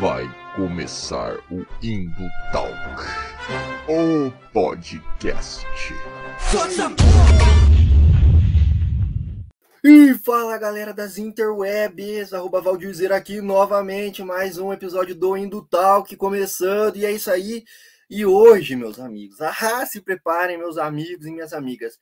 Vai começar o Indo Talk, o podcast. E fala galera das interwebs, arroba Valdirzer aqui novamente, mais um episódio do Indo Talk começando, e é isso aí. E hoje, meus amigos, ah, se preparem, meus amigos e minhas amigas.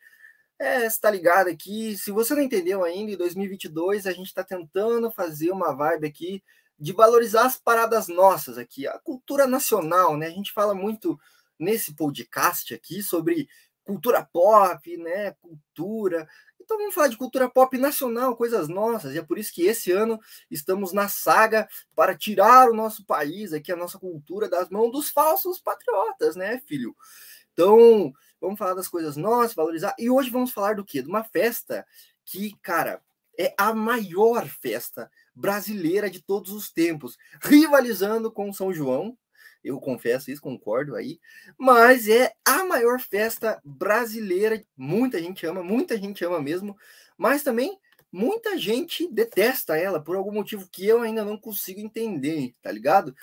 É, está ligado aqui, se você não entendeu ainda, em 2022 a gente está tentando fazer uma vibe aqui de valorizar as paradas nossas aqui, a cultura nacional, né? A gente fala muito nesse podcast aqui sobre cultura pop, né? Cultura. Então vamos falar de cultura pop nacional, coisas nossas. E é por isso que esse ano estamos na saga para tirar o nosso país aqui, a nossa cultura das mãos dos falsos patriotas, né, filho? Então, vamos falar das coisas nossas, valorizar. E hoje vamos falar do quê? De uma festa que, cara, é a maior festa brasileira de todos os tempos, rivalizando com São João, eu confesso isso, concordo aí, mas é a maior festa brasileira, muita gente ama, muita gente ama mesmo, mas também muita gente detesta ela por algum motivo que eu ainda não consigo entender, tá ligado?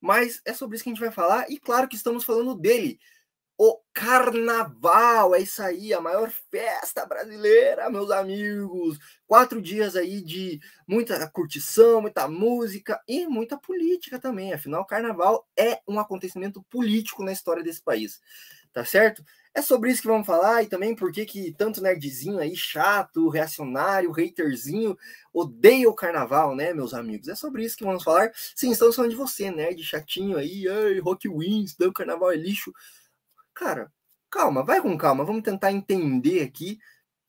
Mas é sobre isso que a gente vai falar, e claro que estamos falando dele, o Carnaval. É isso aí, a maior festa brasileira, meus amigos. Quatro dias aí de muita curtição, muita música e muita política também. Afinal, Carnaval é um acontecimento político na história desse país, tá certo? É sobre isso que vamos falar e também por que tanto nerdzinho aí, chato, reacionário, haterzinho, odeia o carnaval, né, meus amigos? É sobre isso que vamos falar. Sim, estamos falando de você, nerd chatinho aí, ai, Rock Wins, o carnaval é lixo. Cara, calma, vai com calma, vamos tentar entender aqui,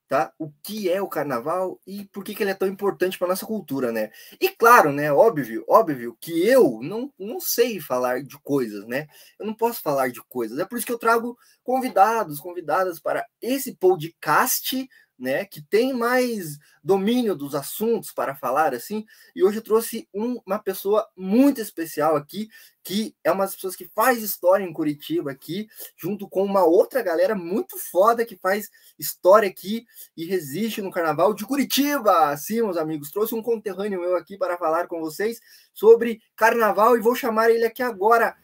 tá? O que é o carnaval e por que, que ele é tão importante para nossa cultura, né? E claro, né, óbvio, óbvio que eu não, não sei falar de coisas, né? Eu não posso falar de coisas. É por isso que eu trago convidados, convidadas para esse podcast né, que tem mais domínio dos assuntos para falar assim. E hoje eu trouxe um, uma pessoa muito especial aqui, que é uma das pessoas que faz história em Curitiba aqui, junto com uma outra galera muito foda que faz história aqui e resiste no Carnaval de Curitiba. Sim, meus amigos, trouxe um conterrâneo meu aqui para falar com vocês sobre Carnaval e vou chamar ele aqui agora.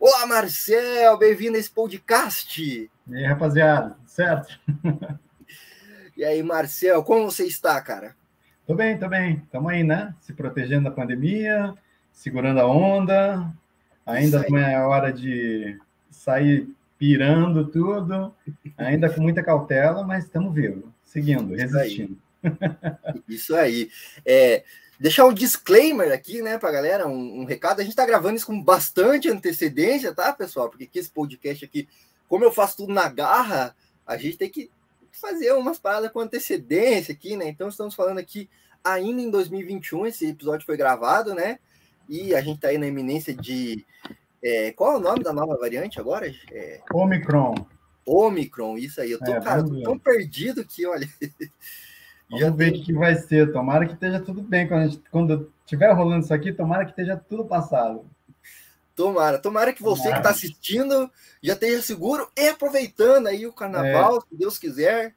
Olá, Marcel, bem-vindo a esse podcast. E aí, rapaziada, certo? E aí, Marcel, como você está, cara? Tô bem, tô bem. Estamos aí, né? Se protegendo da pandemia, segurando a onda. Ainda não é hora de sair pirando tudo, ainda com muita cautela, mas estamos vivos, seguindo, resistindo. Isso aí. É, deixar um disclaimer aqui, né, para galera, um, um, recado. A gente está gravando isso com bastante antecedência, tá, pessoal? Porque aqui esse podcast aqui, como eu faço tudo na garra, a gente tem que fazer umas paradas com antecedência aqui, né? Então estamos falando aqui ainda em 2021, esse episódio foi gravado, né? E a gente tá aí na iminência de. É, qual é o nome da nova variante agora? É... Omicron. Omicron, isso aí. Eu tô, é, cara, tô tão perdido que, olha. Vamos Já ver o que vai ser. Tomara que esteja tudo bem. Quando, gente, quando tiver rolando isso aqui, tomara que esteja tudo passado. Tomara, tomara que você tomara. que está assistindo já esteja seguro e aproveitando aí o carnaval, é. se Deus quiser,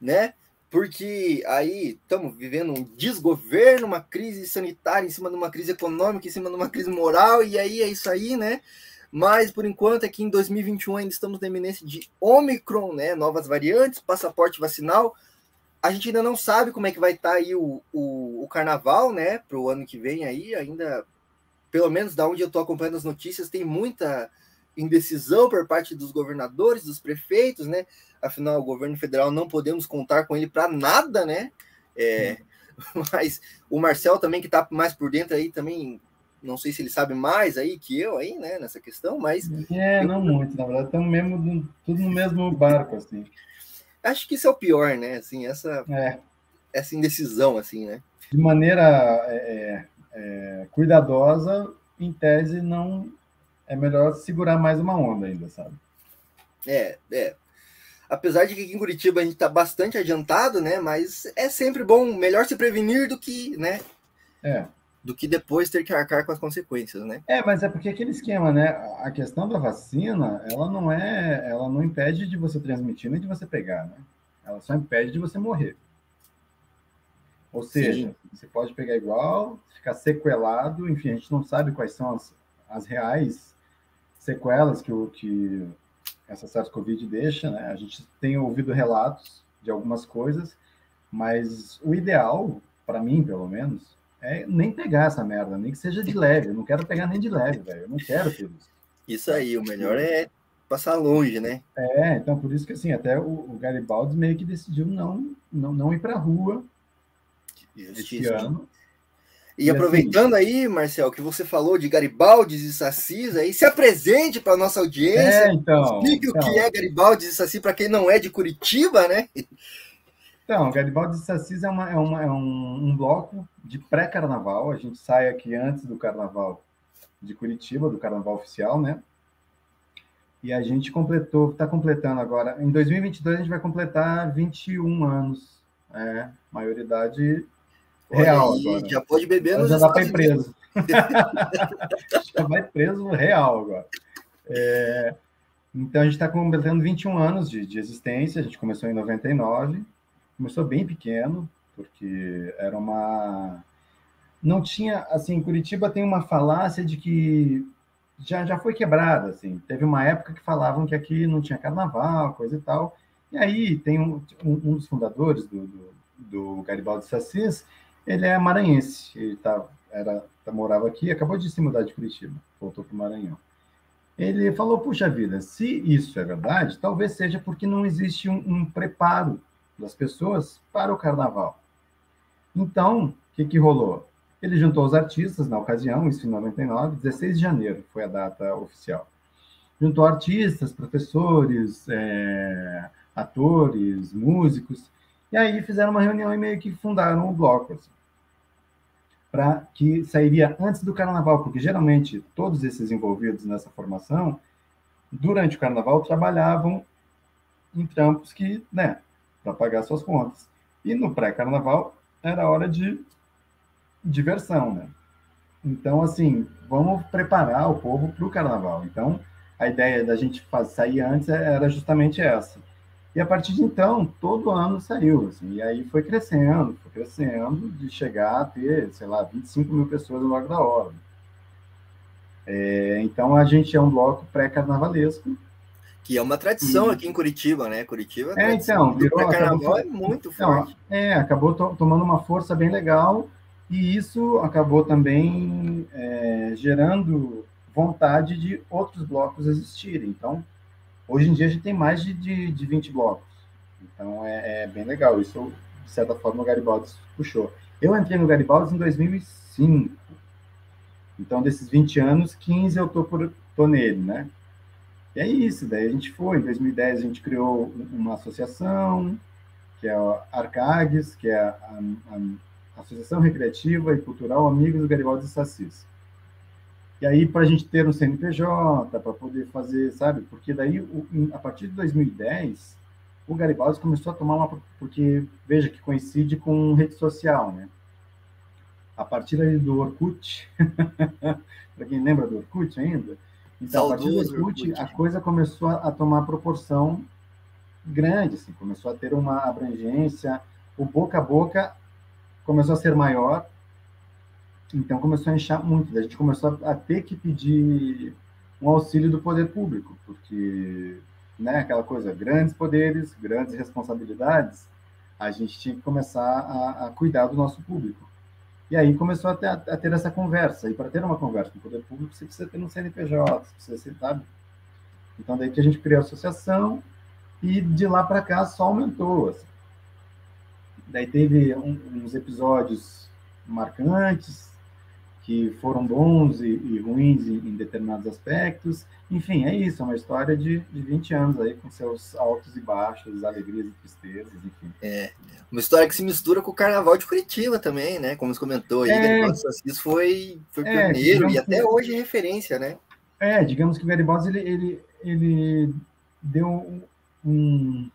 né? Porque aí estamos vivendo um desgoverno, uma crise sanitária em cima de uma crise econômica, em cima de uma crise moral, e aí é isso aí, né? Mas por enquanto, aqui em 2021 ainda estamos na iminência de Omicron, né? Novas variantes, passaporte vacinal. A gente ainda não sabe como é que vai estar tá aí o, o, o carnaval, né? Para o ano que vem aí, ainda pelo menos da onde eu estou acompanhando as notícias, tem muita indecisão por parte dos governadores, dos prefeitos, né? Afinal, o governo federal não podemos contar com ele para nada, né? É, mas o Marcel também, que está mais por dentro aí, também não sei se ele sabe mais aí que eu aí, né, nessa questão, mas... É, não muito, na verdade, estamos mesmo, tudo no mesmo barco, assim. Acho que isso é o pior, né, assim, essa, é. essa indecisão, assim, né? De maneira é, é, cuidadosa, em tese, não é melhor segurar mais uma onda ainda, sabe? É, é. Apesar de que aqui em Curitiba a gente está bastante adiantado, né? Mas é sempre bom, melhor se prevenir do que, né? É. Do que depois ter que arcar com as consequências, né? É, mas é porque aquele esquema, né? A questão da vacina, ela não é, ela não impede de você transmitir nem de você pegar, né? Ela só impede de você morrer. Ou seja, Sim. você pode pegar igual, ficar sequelado, enfim, a gente não sabe quais são as, as reais sequelas que, o, que essa SARS-CoV deixa, né? A gente tem ouvido relatos de algumas coisas, mas o ideal, para mim, pelo menos, é nem pegar essa merda, nem que seja de leve. Eu não quero pegar nem de leve, velho. Eu não quero isso. Isso aí, o melhor é passar longe, né? É, então por isso que assim, até o, o Garibaldi meio que decidiu não, não, não ir para a rua este ano. E, e aproveitando assim, aí, Marcel, que você falou de Garibaldi e Sassis, aí se apresente para nossa audiência. É, então, explique então. o que é Garibaldi e Sassis para quem não é de Curitiba, né? Então, Garibaldi e Sassis é, uma, é, uma, é um, um bloco de pré-carnaval. A gente sai aqui antes do carnaval de Curitiba, do carnaval oficial, né? E a gente completou, está completando agora. Em 2022 a gente vai completar 21 anos. É, maioridade real aí, agora. Já pode beber nos Já dá para ir preso. já vai preso real agora. É, então a gente está completando 21 anos de, de existência. A gente começou em 99. Começou bem pequeno, porque era uma não tinha assim Curitiba tem uma falácia de que já, já foi quebrada, assim. Teve uma época que falavam que aqui não tinha carnaval, coisa e tal. E aí tem um, um, um dos fundadores do, do, do Garibaldi Sassis, ele é maranhense. Ele tá, era, tá, morava aqui, acabou de se mudar de Curitiba, voltou para o Maranhão. Ele falou, puxa vida, se isso é verdade, talvez seja porque não existe um, um preparo das pessoas para o carnaval. Então, o que, que rolou? Ele juntou os artistas na ocasião, isso em 99, 16 de janeiro foi a data oficial. Juntou artistas, professores, é, atores, músicos, e aí fizeram uma reunião e meio que fundaram o bloco, assim, para que sairia antes do carnaval, porque geralmente todos esses envolvidos nessa formação, durante o carnaval, trabalhavam em trampos que, né, para pagar suas contas. E no pré-carnaval era hora de diversão, né? Então, assim, vamos preparar o povo para o carnaval. Então, a ideia da gente sair antes era justamente essa. E a partir de então, todo ano saiu, assim, e aí foi crescendo, foi crescendo, de chegar a ter, sei lá, 25 mil pessoas no Largo da Hora. É, então, a gente é um bloco pré-carnavalesco. Que é uma tradição e... aqui em Curitiba, né? Curitiba é, então, virou, pré-carnaval é muito forte. Então, é, acabou to tomando uma força bem legal, e isso acabou também é, gerando vontade de outros blocos existirem. Então, hoje em dia a gente tem mais de, de, de 20 blocos. Então, é, é, bem legal. Isso, de certa forma, o Garibaldi puxou. Eu entrei no Garibaldi em 2005. Então, desses 20 anos, 15 eu tô, por, tô nele, né? E é isso. Daí a gente foi. Em 2010 a gente criou uma associação, que é a Arcagues, que é a, a, a Associação Recreativa e Cultural Amigos do Garibaldi e Sassis. E aí, para a gente ter um CNPJ, para poder fazer, sabe? Porque daí, a partir de 2010, o Garibaldi começou a tomar uma. Porque, veja que coincide com rede social, né? A partir aí do Orkut, para quem lembra do Orkut ainda, então, a partir do Orkut, a coisa começou a, tomar proporção grande, assim, começou a ter uma abrangência, o boca a boca começou a ser maior, então começou a inchar muito. A gente começou a ter que pedir um auxílio do poder público, porque, né, aquela coisa, grandes poderes, grandes responsabilidades, a gente tinha que começar a, a cuidar do nosso público. E aí começou a ter, a ter essa conversa. E para ter uma conversa com o poder público, você precisa ter um CNPJ, você precisa sabe? Então, daí que a gente criou a associação e de lá para cá só aumentou. Assim. Daí teve um, uns episódios marcantes, que foram bons e, e ruins em, em, determinados aspectos. Enfim, é isso, é uma história de, de 20 anos aí, com seus altos e baixos, alegrias e tristezas, enfim. É, uma história que se mistura com o Carnaval de Curitiba também, né? Como você comentou aí, é, Garibaldi Assis foi, foi é, pioneiro e até que, hoje é referência, né? É, digamos que o Garibaldi, ele, ele, ele deu um,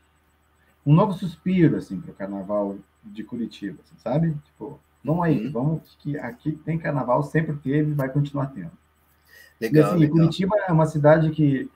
um novo suspiro assim para o carnaval de Curitiba, assim, sabe? Tipo, vamos aí, uhum. vamos que aqui tem carnaval, sempre teve, vai continuar tendo. Legal, e, assim, legal. Curitiba é uma cidade que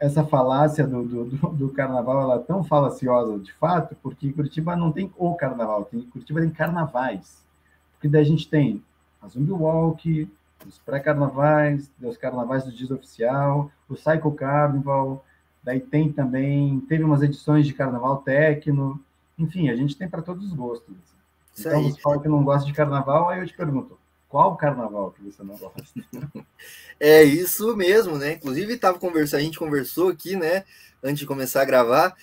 essa falácia do, do, do, carnaval ela é tão falaciosa de fato, porque Curitiba não tem o carnaval, tem, Curitiba tem carnavais. Porque daí a gente tem a Zumbi Walk, os pré-carnavais, os carnavais do dia oficial, o Psycho Carnival, daí tem também, teve umas edições de carnaval tecno, enfim, a gente tem para todos os gostos. Isso então, aí. você fala que não gosta de carnaval, aí eu te pergunto, qual carnaval que você não gosta? é isso mesmo, né? Inclusive, tava conversando, a gente conversou aqui, né? Antes de começar a gravar.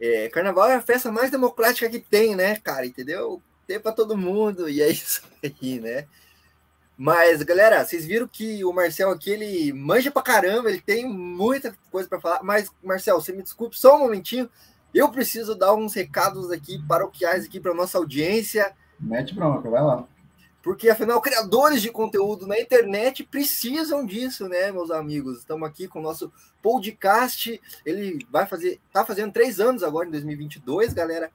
É, carnaval é a festa mais democrática que tem, né, cara? Entendeu? Tem para todo mundo, e é isso aí, né? Mas, galera, vocês viram que o Marcel aqui, ele manja pra caramba, ele tem muita coisa para falar. Mas, Marcel, você me desculpe só um momentinho. Eu preciso dar uns recados aqui paroquiais aqui para nossa audiência. Mete bronca, vai lá. Porque, afinal, criadores de conteúdo na internet precisam disso, né, meus amigos? Estamos aqui com o nosso podcast. Ele vai fazer, tá fazendo três anos agora, em 2022, galera.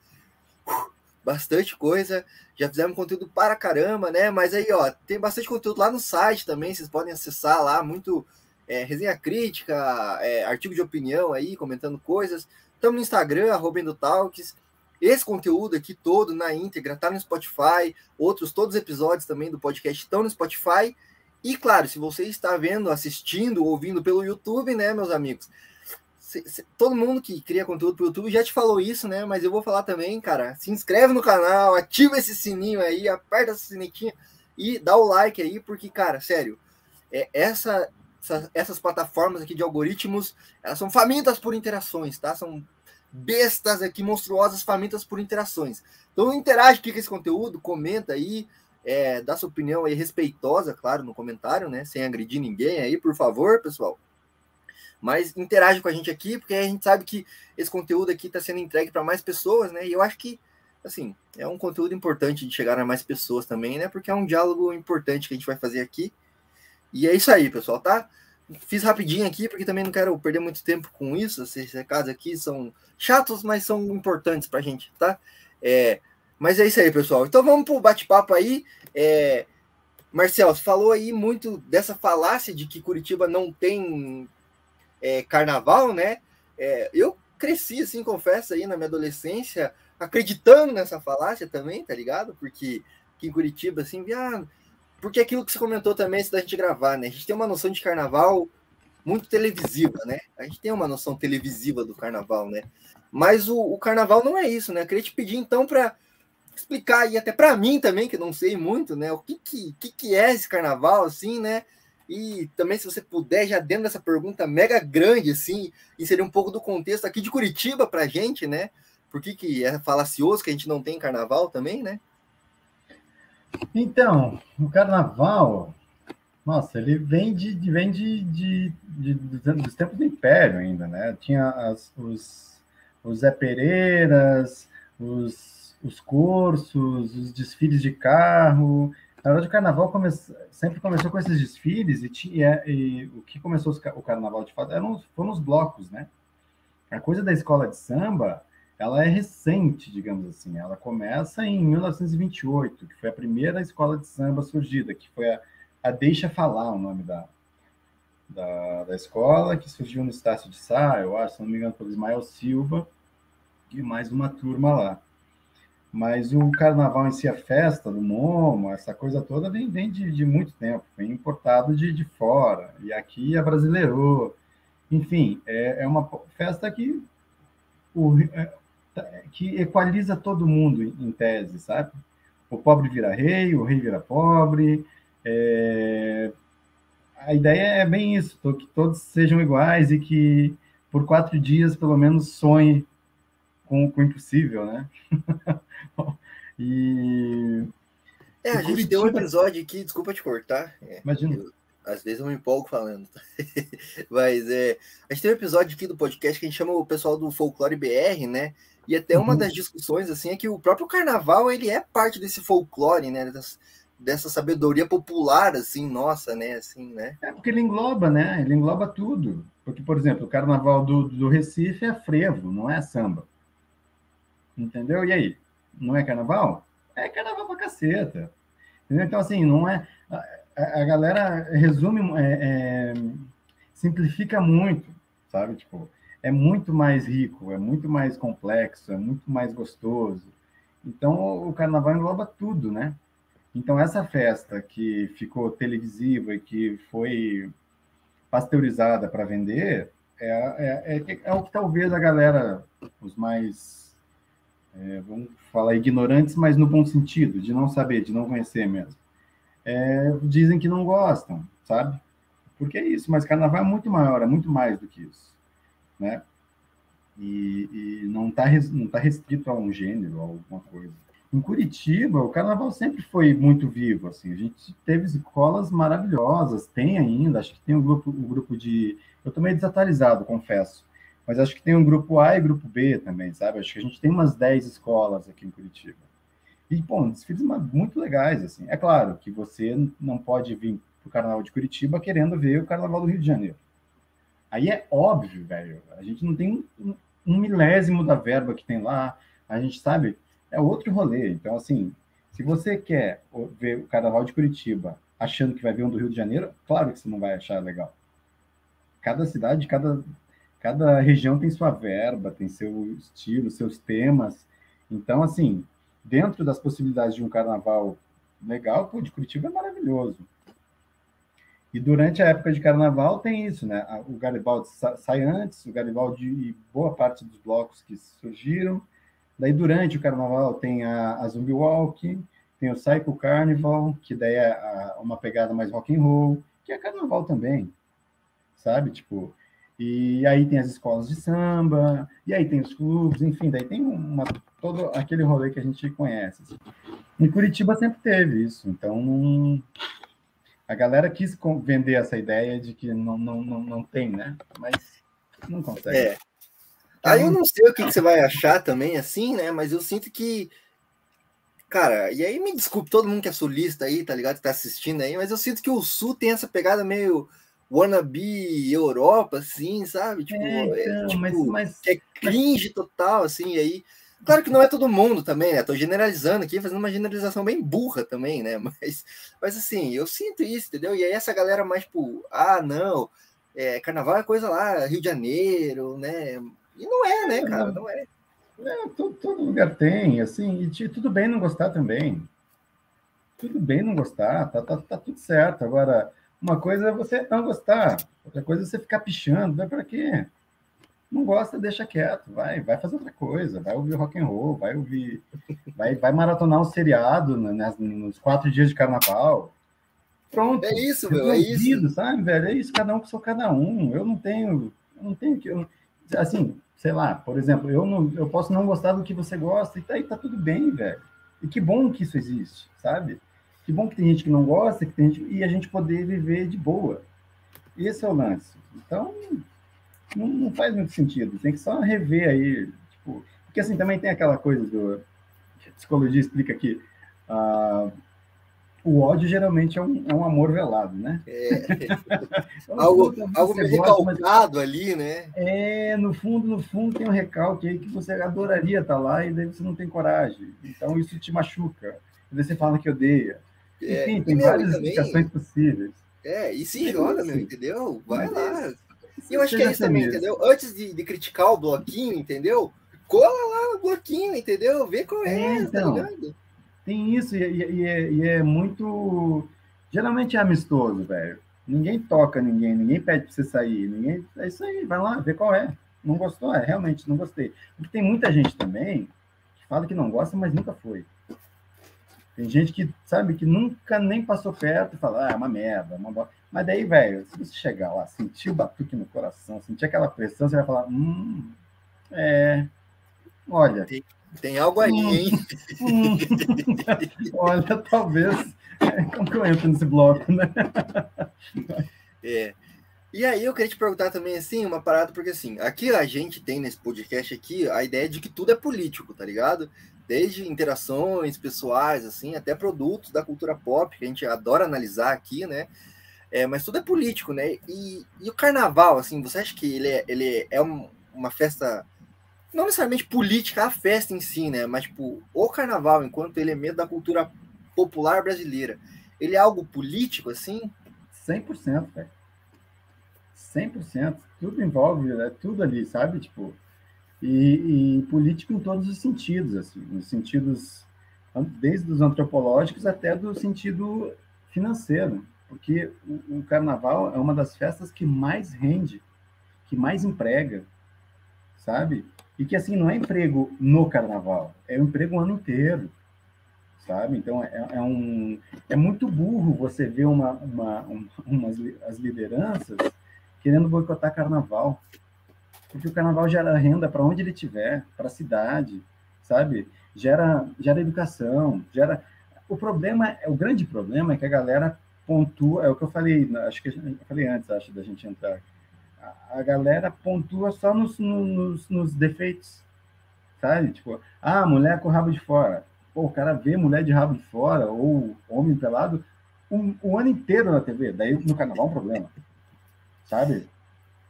bastante coisa. Já fizemos conteúdo para caramba, né? Mas aí, ó, tem bastante conteúdo lá no site também. Vocês podem acessar lá, muito é, resenha crítica, é, artigo de opinião aí, comentando coisas. Estamos no Instagram, arroba. Esse conteúdo aqui todo na íntegra tá no Spotify, outros todos os episódios também do podcast estão no Spotify. E claro, se você está vendo, assistindo, ouvindo pelo YouTube, né, meus amigos? Se, se, todo mundo que cria conteúdo pro YouTube já te falou isso, né? Mas eu vou falar também, cara. Se inscreve no canal, ativa esse sininho aí, aperta essa sinetinha e dá o like aí, porque, cara, sério, é, essa, essa, essas plataformas aqui de algoritmos, elas são famintas por interações, tá? São bestas aqui, monstruosas, famintas por interações. Então interage aqui com esse conteúdo, comenta aí, é, dá sua opinião aí respeitosa, claro, no comentário, né? Sem agredir ninguém aí, por favor, pessoal. Mas interage com a gente aqui, porque a gente sabe que esse conteúdo aqui está sendo entregue para mais pessoas, né? E eu acho que, assim, é um conteúdo importante de chegar a mais pessoas também, né? Porque é um diálogo importante que a gente vai fazer aqui. E é isso aí, pessoal, tá? Fiz rapidinho aqui, porque também não quero perder muito tempo com isso. Esses recados aqui são chatos, mas são importantes para a gente, tá? É, mas é isso aí, pessoal. Então vamos para o bate-papo aí. É, Marcel, você falou aí muito dessa falácia de que Curitiba não tem é, carnaval, né? É, eu cresci, assim, confesso, aí na minha adolescência, acreditando nessa falácia também, tá ligado? Porque aqui em Curitiba, assim, via, porque aquilo que você comentou também antes da gente gravar, né? A gente tem uma noção de carnaval muito televisiva, né? A gente tem uma noção televisiva do carnaval, né? Mas o, o carnaval não é isso, né? Eu queria te pedir então para explicar e até para mim também, que não sei muito, né? O que que, que que é esse carnaval, assim, né? E também, se você puder, já dentro dessa pergunta mega grande, assim, inserir um pouco do contexto aqui de Curitiba para a gente, né? Por que, que é falacioso que a gente não tem carnaval também, né? Então, o carnaval, nossa, ele vem de, vem de, de, de, dos tempos do Império ainda, né? Tinha as, os, os Zé Pereiras, os, os cursos, os desfiles de carro. Na verdade, o carnaval come, sempre começou com esses desfiles e, tinha, e o que começou o carnaval de fato eram, foram os blocos, né? A coisa da escola de samba ela é recente, digamos assim. Ela começa em 1928, que foi a primeira escola de samba surgida, que foi a, a Deixa Falar, o nome da, da, da, escola, que surgiu no Estácio de Sá, eu acho, se não me engano, pelo Ismael Silva, e mais uma turma lá. Mas o carnaval em si, a festa do Momo, essa coisa toda, vem, vem de, de muito tempo, vem importado de, de fora, e aqui é brasileiro. Enfim, é, é uma festa que o, é, que equaliza todo mundo em tese, sabe? O pobre vira rei, o rei vira pobre. É... A ideia é bem isso, que todos sejam iguais e que por quatro dias, pelo menos, sonhe com, com o impossível, né? e... É, a gente Curitiba... tem um episódio aqui, desculpa te cortar. É, Imagina. Eu, às vezes eu me empolgo falando. Mas é, a gente tem um episódio aqui do podcast que a gente chama o pessoal do Folclore BR, né? E até uma uhum. das discussões assim é que o próprio carnaval ele é parte desse folclore, né? Dessa, dessa sabedoria popular, assim, nossa, né? Assim, né? É porque ele engloba, né? Ele engloba tudo. Porque, por exemplo, o carnaval do, do Recife é frevo, não é samba. Entendeu? E aí? Não é carnaval? É carnaval pra caceta. Entendeu? Então, assim, não é. A, a galera resume, é, é, simplifica muito sabe? Tipo, é muito mais rico, é muito mais complexo, é muito mais gostoso. Então, o carnaval engloba tudo, né? Então, essa festa que ficou televisiva e que foi pasteurizada para vender, é, é, é, é, o que talvez a galera, os mais, é, vamos falar, ignorantes, mas no bom sentido, de não saber, de não conhecer mesmo, é, dizem que não gostam, sabe? Porque é isso, mas carnaval é muito maior, é muito mais do que isso, né? E, e não está não tá restrito a um gênero, a alguma coisa. Em Curitiba, o carnaval sempre foi muito vivo, assim, a gente teve escolas maravilhosas, tem ainda, acho que tem um grupo, um grupo de... Eu estou meio desatualizado, confesso, mas acho que tem um grupo A e grupo B também, sabe? Acho que a gente tem umas 10 escolas aqui em Curitiba. E, bom, desfiles muito legais, assim. É claro que você não pode vir para o Carnaval de Curitiba querendo ver o Carnaval do Rio de Janeiro. Aí é óbvio, velho. A gente não tem um, um milésimo da verba que tem lá. A gente sabe, é outro rolê. Então, assim, se você quer ver o Carnaval de Curitiba achando que vai ver um do Rio de Janeiro, claro que você não vai achar legal. Cada cidade, cada, cada região tem sua verba, tem seu estilo, seus temas. Então, assim, dentro das possibilidades de um carnaval legal, pô, de Curitiba é maravilhoso. E durante a época de carnaval tem isso, né? O Garibaldi sai antes, o Garibaldi e boa parte dos blocos que surgiram. Daí, durante o carnaval, tem a, a Zumbi Walk, tem o Psycho Carnival, que daí é a, uma pegada mais rock and roll, que é carnaval também, sabe? Tipo, e aí tem as escolas de samba, e aí tem os clubes, enfim, daí tem uma, todo aquele rolê que a gente conhece. Assim. Em Curitiba sempre teve isso, então a galera quis vender essa ideia de que não, não, não, não tem, né? Mas não consegue. É. Aí eu não sei o que, que, você vai achar também, assim, né? Mas eu sinto que. Cara, e aí me desculpe todo mundo que é sulista aí, tá ligado? Que tá assistindo aí, mas eu sinto que o Sul tem essa pegada meio wannabe Europa, assim, sabe? Tipo, é, então, é, tipo mas, mas, é cringe total, assim, e aí. Claro que não é todo mundo também, né? Tô generalizando aqui, fazendo uma generalização bem burra também, né? Mas, mas assim, eu sinto isso, entendeu? E aí essa galera mais, tipo, ah, não, é, carnaval é coisa lá, Rio de Janeiro, né? E não é, né, cara? Não é. é todo, todo, lugar tem, assim, e tudo bem não gostar também. Tudo bem não gostar, tá, tá, tá tudo certo. Agora, uma coisa é você não gostar, outra coisa é você ficar pichando, vai para quê? Não gosta, deixa quieto, vai, vai fazer outra coisa, vai ouvir rock and roll, vai ouvir, vai, vai maratonar um seriado né, nos quatro dias de carnaval. Pronto. É isso, meu, é isso. Sabe, velho? É isso, cada um sou cada um. Eu não tenho, eu não tenho que. Eu, assim, sei lá, por exemplo, eu, não, eu posso não gostar do que você gosta, e tá, e tá tudo bem, velho. E que bom que isso existe, sabe? Que bom que tem gente que não gosta, que tem gente, e a gente poder viver de boa. Esse é o lance. Então, não, não faz muito sentido. Tem que só rever aí, tipo, porque assim também tem aquela coisa do a psicologia explica que uh, o ódio geralmente é um, é um amor velado, né? É. então, algo algo meio recalcado mas... ali, né? É, no fundo, no fundo tem um recalque aí que você adoraria estar lá e daí você não tem coragem. Então isso te machuca. E daí você fala que odeia. É, Enfim, tem várias também, explicações possíveis. É, e se joga, meu, entendeu? Vai lá. E eu acho que é isso também, entendeu? Antes de, de, criticar o bloquinho, entendeu? Cola lá no bloquinho, entendeu? Vê qual é, é tá então. tá ligado? Tem isso, e, e, é, e é muito. Geralmente é amistoso, velho. Ninguém toca ninguém, ninguém pede pra você sair, ninguém. É isso aí, vai lá, vê qual é. Não gostou? É, realmente não gostei. Porque tem muita gente também que fala que não gosta, mas nunca foi. Tem gente que, sabe, que nunca nem passou perto e fala, ah, é uma merda, uma Mas daí, velho, se você chegar lá, sentir o batuque no coração, sentir aquela pressão, você vai falar, hum, é, olha... Tem, tem algo aí, hum, hein? Hum, olha, talvez, é, como que eu entro nesse bloco, né? É. E aí eu queria te perguntar também, assim, uma parada, porque assim, aqui a gente tem nesse podcast aqui a ideia de que tudo é político, tá ligado? Desde interações pessoais, assim, até produtos da cultura pop, que a gente adora analisar aqui, né? É, mas tudo é político, né? E, e, o carnaval, assim, você acha que ele é, ele é um, uma festa, não necessariamente política, a festa em si, né? Mas, tipo, o carnaval, enquanto elemento da cultura popular brasileira, ele é algo político, assim? 100%, velho. 100%. Tudo envolve, é tudo ali, sabe? Tipo, e, e, político em todos os sentidos, assim, nos sentidos desde os antropológicos até do sentido financeiro, porque o, o carnaval é uma das festas que mais rende, que mais emprega, sabe? E que assim não é emprego no carnaval, é um emprego o ano inteiro sabe? Então é, é, um é muito burro você ver uma, uma, uma as lideranças querendo boicotar carnaval, porque o carnaval gera renda para onde ele estiver, para a cidade, sabe? Gera gera educação, gera o problema, o grande problema é que a galera pontua, é o que eu falei, acho que eu falei antes, acho da gente entrar. A, a galera pontua só nos, nos, nos defeitos, sabe? Tipo, ah, mulher com o rabo de fora Pô, o cara vê mulher de rabo de fora ou homem pelado um, um ano inteiro na TV. Daí no carnaval é um problema. Sabe?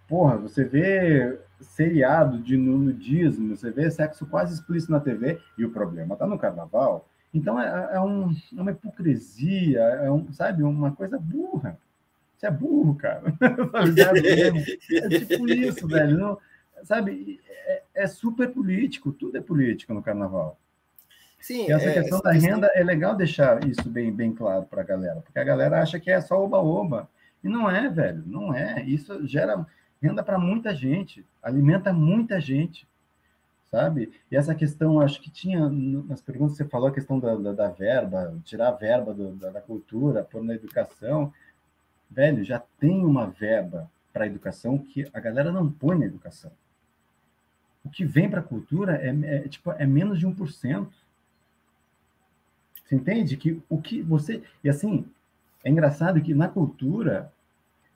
Porra, você vê seriado de nudismo, você vê sexo quase explícito na TV e o problema tá no carnaval. Então é, é, um, é uma hipocrisia, é um, sabe, uma coisa burra. Você é burro, cara. é, tipo isso, velho. Não, sabe, é, é super político, tudo é político no carnaval. Sim, e essa é, questão da renda é legal deixar isso bem, bem claro para a galera, porque a galera acha que é só oba-oba. E não é, velho, não é. Isso gera renda para muita gente, alimenta muita gente, sabe? E essa questão, acho que tinha nas perguntas você falou a questão da, da, da verba, tirar a verba do, da, da cultura, pôr na educação. Velho, já tem uma verba para a educação que a galera não põe na educação. O que vem para a cultura é, é, tipo, é menos de 1%. Você entende que o que você e assim é engraçado que na cultura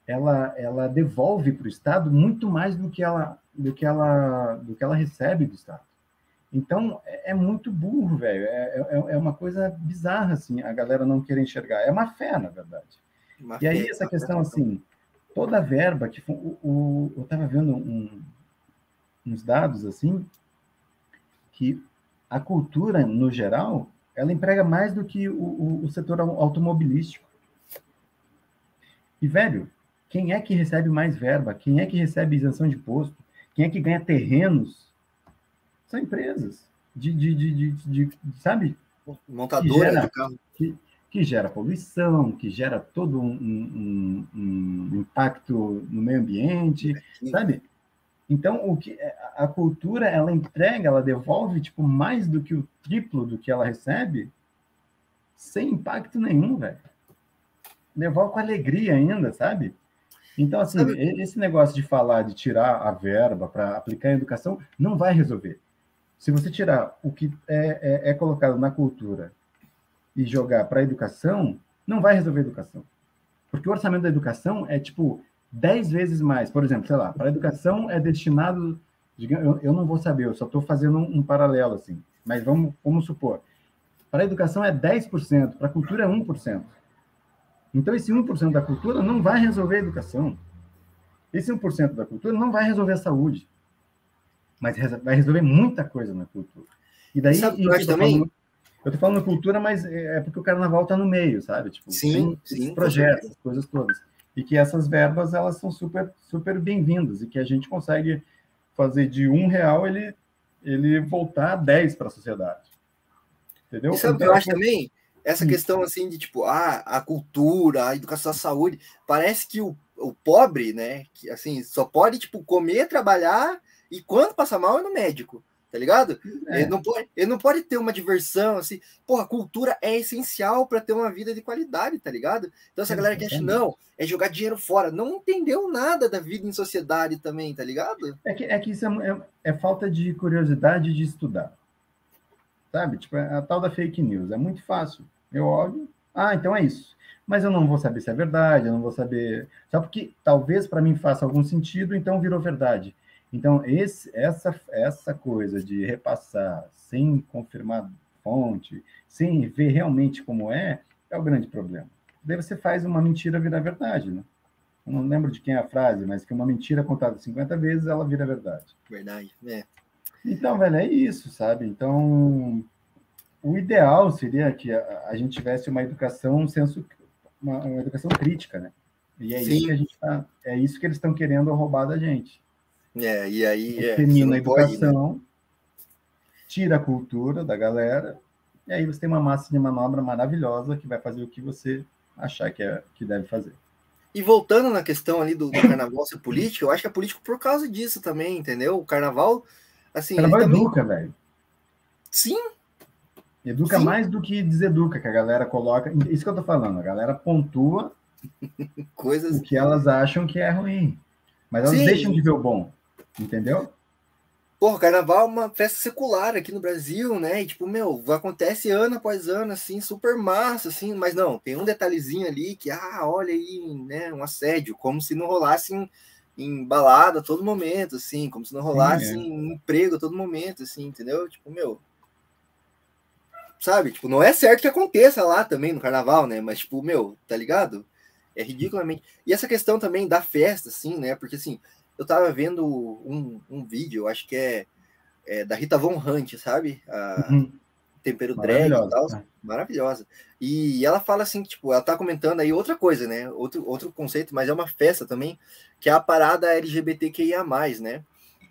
ela ela devolve para o Estado muito mais do que ela do que ela do que ela recebe do Estado. Então é, é muito burro, velho. É, é, é, uma coisa bizarra assim. A galera não querer enxergar. É uma fé, na verdade. E aí essa questão assim, toda a verba que o, o eu estava vendo um, uns dados assim que a cultura no geral ela emprega mais do que o, o, o setor automobilístico. E, velho, quem é que recebe mais verba? Quem é que recebe isenção de imposto? Quem é que ganha terrenos? São empresas de, de, de, de, sabe? Montadora de carro. Que, que, gera poluição, que gera todo um, um, um impacto no meio ambiente, é, sabe? Então, o que a cultura ela entrega, ela devolve tipo mais do que o triplo do que ela recebe, sem impacto nenhum, velho. Devolve com alegria ainda, sabe? Então, assim, esse negócio de falar de tirar a verba para aplicar em educação não vai resolver. Se você tirar o que é, é, é colocado na cultura e jogar para a educação, não vai resolver a educação. Porque o orçamento da educação é tipo 10 vezes mais. Por exemplo, sei lá, para a educação é destinado, eu, eu não vou saber, eu só estou fazendo um, um, paralelo assim, mas vamos, vamos supor, para a educação é 10%, para a cultura é 1%. Então, esse 1% da cultura não vai resolver a educação. Esse 1% da cultura não vai resolver a saúde. Mas vai resolver muita coisa na cultura. E daí. Sabe, eu, estou falando, falando cultura, mas é, é porque o carnaval está no meio, sabe? Tipo, sim, sim. Projetos, coisas todas e que essas verbas elas são super super bem-vindas e que a gente consegue fazer de um real ele ele voltar a 10 para a sociedade. Entendeu? E sabe então, eu acho também? Essa hum. questão assim de tipo, ah, a cultura, a educação, a saúde, parece que o, o pobre, né, que assim, só pode tipo comer, trabalhar e quando passa mal é no médico tá ligado? É. Ele, não pode, ele não pode ter uma diversão, assim, porra, cultura é essencial para ter uma vida de qualidade, tá ligado? Então essa galera que acha, não, é jogar dinheiro fora, não entendeu nada da vida em sociedade também, tá ligado? É que, é que isso é, é, é falta de curiosidade de estudar, sabe? Tipo, é a tal da fake news, é muito fácil, eu olho, ah, então é isso. Mas eu não vou saber se é verdade, eu não vou saber. Só porque talvez para mim faça algum sentido, então virou verdade. Então, esse, essa, essa coisa de repassar sem confirmar fonte, sem ver realmente como é, é o grande problema. Daí você faz uma mentira virar verdade, né? Eu não lembro de quem é a frase, mas que uma mentira contada 50 vezes, ela vira verdade. Verdade, é. Então, velho, é isso, sabe? Então, o ideal seria que a, a gente tivesse uma educação, um senso, uma, uma educação crítica, né? E é Sim. isso que a gente tá, é isso que eles estão querendo roubar da gente. É, e aí é, termina a educação, pode, né? tira a cultura da galera, e aí você tem uma massa de manobra maravilhosa que vai fazer o que você achar que, é, que deve fazer. E voltando na questão ali do, do carnaval ser político, eu acho que é político por causa disso também, entendeu? O carnaval, assim. O carnaval também... educa, velho. Sim. Educa Sim. mais do que deseduca, que a galera coloca. Isso que eu tô falando, a galera pontua coisas o que elas acham que é ruim. Mas elas Sim. deixam de ver o bom, entendeu? Porra, carnaval é uma festa secular aqui no Brasil, né? E, tipo, meu, acontece ano após ano, assim, super massa, assim, mas não, tem um detalhezinho ali que, ah, olha aí, né, um assédio, como se não rolasse em, em balada a todo momento, assim, como se não rolasse Sim, é. em emprego a todo momento, assim, entendeu? Tipo, meu. Sabe? Tipo, não é certo que aconteça lá também no carnaval, né? Mas, tipo, meu, tá ligado? É ridiculamente. E essa questão também da festa, assim, né? Porque, assim, eu tava vendo um, um vídeo, acho que é, é, da Rita Von Hunt, sabe? A uhum. Tempero drag e tal. Né? Maravilhosa. E ela fala assim, tipo, ela tá comentando aí outra coisa, né? Outro, outro conceito, mas é uma festa também, que é a parada LGBTQIA, né?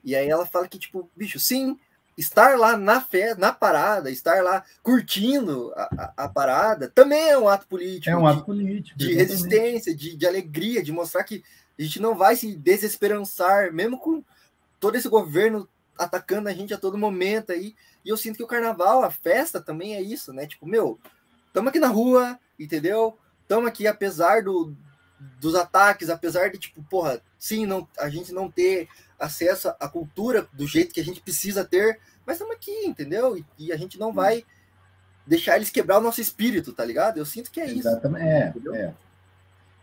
E aí ela fala que, tipo, bicho, sim, estar lá na festa, na parada, estar lá curtindo a, a, a, parada, também é um ato político. É um ato político. De, de resistência, de, de alegria, de mostrar que a gente não vai se desesperançar, mesmo com todo esse governo atacando a gente a todo momento aí. E eu sinto que o carnaval, a festa também é isso, né? Tipo, meu, estamos aqui na rua, entendeu? Estamos aqui apesar do, dos ataques, apesar de, tipo, porra, sim, não, a gente não ter acesso à cultura do jeito que a gente precisa ter, mas estamos aqui, entendeu? E, e, a gente não vai deixar eles quebrar o nosso espírito, tá ligado? Eu sinto que é isso. Exatamente, é, é.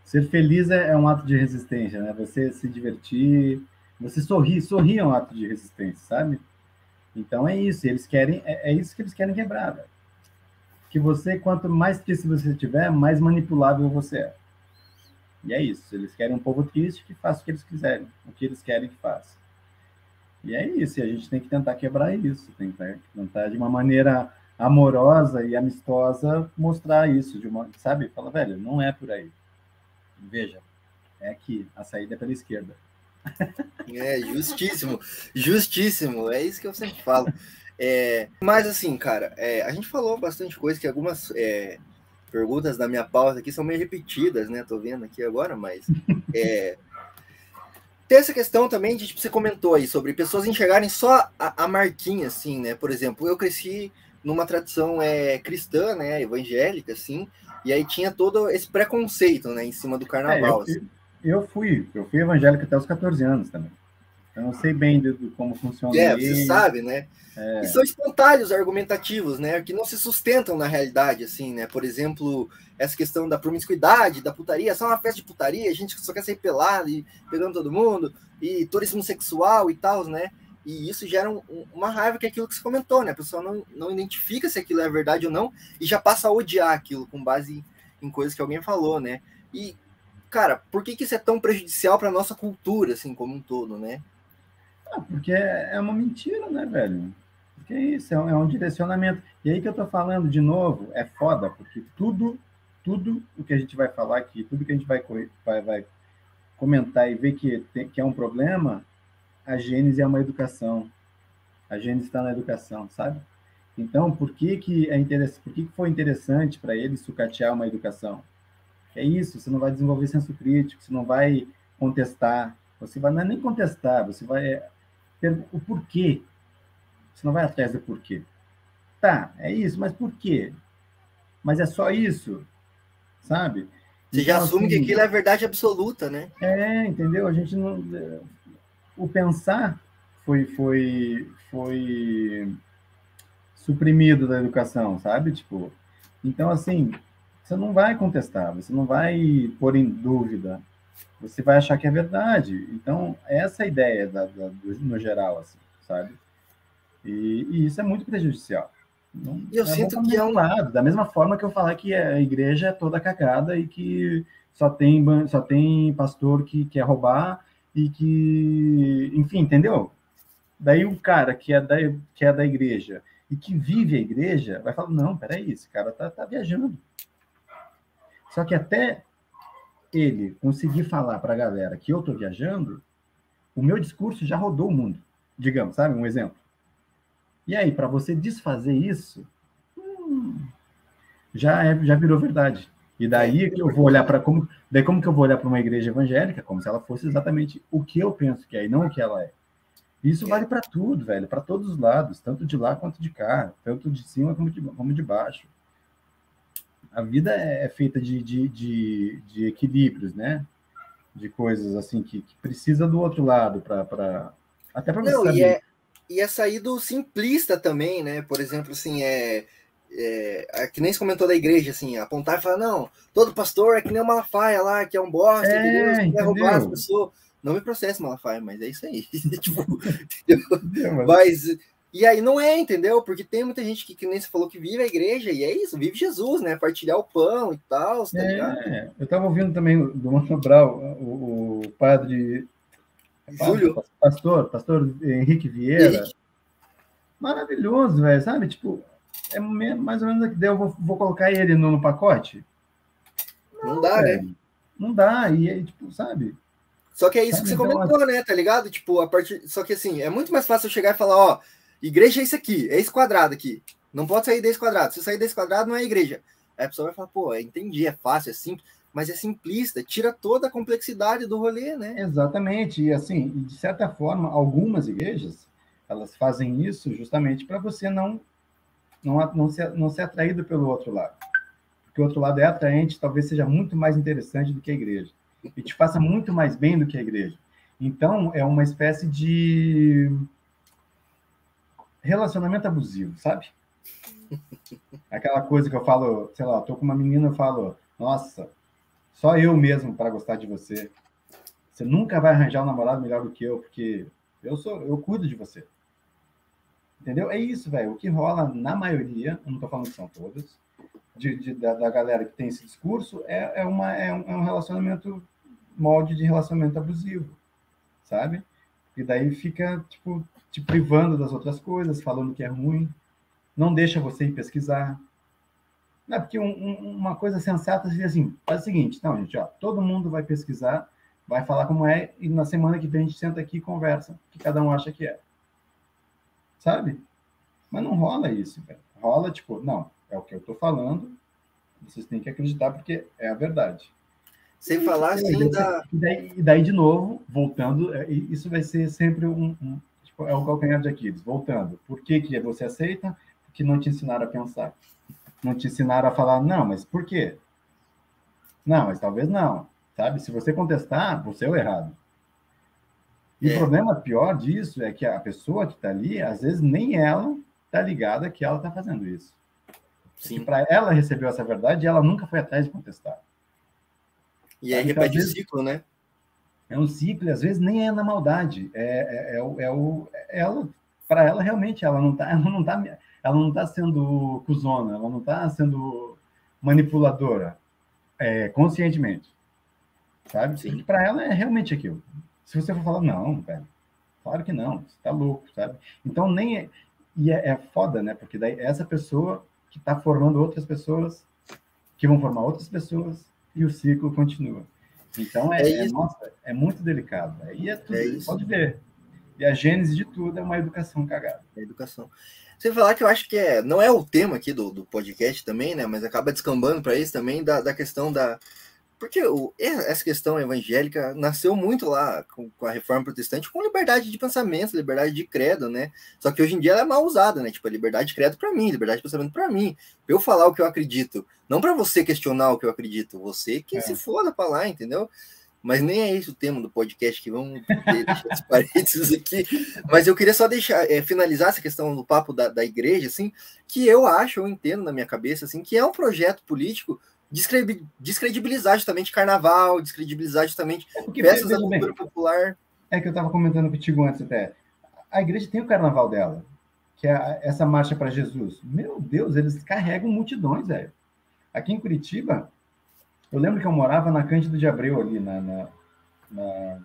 Ser feliz é, é, um ato de resistência, né? Você se divertir, você sorrir, sorrir é um ato de resistência, sabe? Então é isso, eles querem, é, é isso que eles querem quebrar, velho. Que você, quanto mais triste você tiver, mais manipulável você é. E é isso, eles querem um povo triste que faça o que eles quiserem, o que eles querem que faça. E é isso, e a gente tem que tentar quebrar isso, tem que tentar de uma maneira amorosa e amistosa mostrar isso, de uma, sabe? Fala, velho, não é por aí. Veja, é aqui, a saída é pela esquerda. É, justíssimo, justíssimo, é isso que eu sempre falo. É, mas assim, cara, é, a gente falou bastante coisa que algumas é, perguntas da minha pauta aqui são meio repetidas, né? Tô vendo aqui agora, mas é, tem essa questão também de tipo, você comentou aí sobre pessoas enxergarem só a, a marquinha, assim, né? Por exemplo, eu cresci numa tradição é, cristã, né? Evangélica, assim, e aí tinha todo esse preconceito, né, em cima do carnaval. É, eu, assim. eu, fui, eu fui evangélico até os 14 anos também. Eu sei bem de, de como funciona. É, você sabe, né? É. E são espontâneos argumentativos, né? Que não se sustentam na realidade, assim, né? Por exemplo, essa questão da promiscuidade, da putaria, só uma festa de putaria, a gente só quer sair pelado e pegando todo mundo, e turismo sexual e tal, né? E isso gera um, uma raiva que é aquilo que você comentou, né? A pessoa não, não identifica se aquilo é verdade ou não e já passa a odiar aquilo com base em coisas que alguém falou, né? E, cara, por que, que isso é tão prejudicial para nossa cultura, assim, como um todo, né? Ah, porque é, é uma mentira, né, velho? Porque é isso, é um, é um direcionamento. E aí que eu tô falando, de novo, é foda, porque tudo, tudo o que a gente vai falar aqui, tudo que a gente vai, vai, vai comentar e ver que, tem, que é um problema, a Gênesis é uma educação. A Gênesis está na educação, sabe? Então, por que que é interessante, por que, que foi interessante para ele sucatear uma educação? É isso, você não vai desenvolver senso crítico, você não vai contestar, você vai não é nem contestar, você vai é, o porquê. Você não vai atrás do porquê. Tá, é isso, mas por quê? Mas é só isso, sabe? Você então, já assume assim, que aquilo é verdade absoluta, né? É, entendeu? A gente não o pensar foi, foi, foi suprimido da educação, sabe? Tipo, então, assim, você não vai contestar, você não vai pôr em dúvida, você vai achar que é verdade. Então, essa é a ideia da, da, do, no geral, assim, sabe? E, e, isso é muito prejudicial. Não, eu é sinto que é um lado, da mesma forma que eu falar que a igreja é toda cagada e que só tem só tem pastor que quer roubar e que, enfim, entendeu? Daí o cara que é da, que é da igreja e que vive a igreja vai falar: não, peraí, esse cara tá, tá viajando. Só que até ele conseguir falar para a galera que eu estou viajando, o meu discurso já rodou o mundo, digamos, sabe? Um exemplo. E aí, para você desfazer isso, hum, já, é, já virou verdade. E daí que eu vou olhar para como, daí como que eu vou olhar para uma igreja evangélica, como se ela fosse exatamente o que eu penso que é e não o que ela é. Isso vale para tudo, velho, para todos os lados, tanto de lá quanto de cá, tanto de cima como de, como de baixo. A vida é, é feita de, de, de, de equilíbrios, né? De coisas assim que, que precisa do outro lado para até para você Não, saber. E é, e é sair do simplista também, né? Por exemplo, assim, é é, é, que nem se comentou da igreja, assim, apontar e falar, não, todo pastor é que nem o Malafaia lá, que é um bosta, é, entendeu? Quer roubar as pessoas. Não me processe, Malafaia, mas é isso aí. tipo, mas, e aí não é, entendeu? Porque tem muita gente que, que nem você falou, que vive a igreja, e é isso, vive Jesus, né? Partilhar o pão e tal, tá é, Eu estava ouvindo também do Mano Brau, o, o padre... Júlio. Pastor, pastor Henrique Vieira. Henrique. Maravilhoso, velho, sabe? Tipo, é mais ou menos aqui. Eu vou, vou colocar ele no, no pacote? Não, não dá, né? Não dá, e aí, tipo, sabe? Só que é isso sabe? que você então, comentou, né? Tá ligado? Tipo, a partir. Só que assim, é muito mais fácil eu chegar e falar, ó, igreja é isso aqui, é esse quadrado aqui. Não pode sair desse quadrado. Se sair desse quadrado, não é igreja. Aí a pessoa vai falar, pô, entendi, é fácil, é simples, mas é simplista, tira toda a complexidade do rolê, né? Exatamente. E assim, de certa forma, algumas igrejas elas fazem isso justamente para você não não, não, ser, não ser atraído pelo outro lado. Porque o outro lado é atraente, talvez seja muito mais interessante do que a igreja. E te faça muito mais bem do que a igreja. Então, é uma espécie de relacionamento abusivo, sabe? Aquela coisa que eu falo, sei lá, tô com uma menina e falo, nossa, só eu mesmo para gostar de você. Você nunca vai arranjar um namorado melhor do que eu, porque eu sou, eu cuido de você. Entendeu? É isso, velho. O que rola na maioria, não estou falando que são todas, de, de da, da, galera que tem esse discurso, é, é, uma, é, um, é um relacionamento, molde de relacionamento abusivo, sabe? E daí fica, tipo, te privando das outras coisas, falando que é ruim, não deixa você ir pesquisar. Não, porque um, um, uma coisa sensata seria assim, faz o seguinte, então, gente, ó, todo mundo vai pesquisar, vai falar como é, e na semana que vem a gente senta aqui e conversa, o que cada um acha que é sabe? Mas não rola isso, velho. Rola, tipo, não, é o que eu tô falando, vocês têm que acreditar porque é a verdade. Sem falar assim da... E daí, e daí, de novo, voltando, é, isso vai ser sempre um, um é o calcanhar de Aquiles, voltando. Por que, que você aceita? Porque não te ensinaram a pensar. Não te ensinaram a falar, não, mas por quê? Não, mas talvez não. Sabe? Se você contestar, você é o errado. E é. o problema pior disso é que a pessoa que está ali, às vezes nem ela está ligada que ela está fazendo isso. Sim. Para ela recebeu essa verdade ela nunca foi atrás de contestar. E aí então, repete o ciclo, né? É um ciclo, e às vezes nem é na maldade. É, é, é, o, é o, ela, para ela realmente, ela não está, ela não tá, ela não tá sendo cuzona, ela não está sendo manipuladora é, conscientemente, sabe? Sim. Para ela é realmente aquilo. Se você for falar, não, velho, claro que não, você tá louco, sabe? Então, nem é. E é, é foda, né? Porque daí é essa pessoa que está formando outras pessoas, que vão formar outras pessoas, e o ciclo continua. Então, é, é, é nossa, é muito delicado. E é tudo, é pode ver. E a gênese de tudo é uma educação cagada. É educação. Você falar que eu acho que é, não é o tema aqui do, do podcast também, né? Mas acaba descambando para isso também da, da questão da, porque o, essa questão evangélica nasceu muito lá com, com, a reforma protestante com liberdade de pensamento, liberdade de credo, né? Só que hoje em dia ela é mal usada, né? Tipo, a liberdade de credo para mim, liberdade de pensamento para mim. Pra eu falar o que eu acredito. Não para você questionar o que eu acredito. Você que é. se foda pra lá, entendeu? Mas nem é esse o tema do podcast que vamos deixar os parênteses aqui. Mas eu queria só deixar é, finalizar essa questão do papo da, da igreja, assim, que eu acho, eu entendo na minha cabeça, assim, que é um projeto político descredibilizar justamente carnaval, descredibilizar justamente é peças da cultura bem, popular. É que eu estava comentando contigo antes até. A igreja tem o carnaval dela, que é essa marcha para Jesus. Meu Deus, eles carregam multidões, velho. Aqui em Curitiba, eu lembro que eu morava na Cândido de Abreu ali, na... na, na...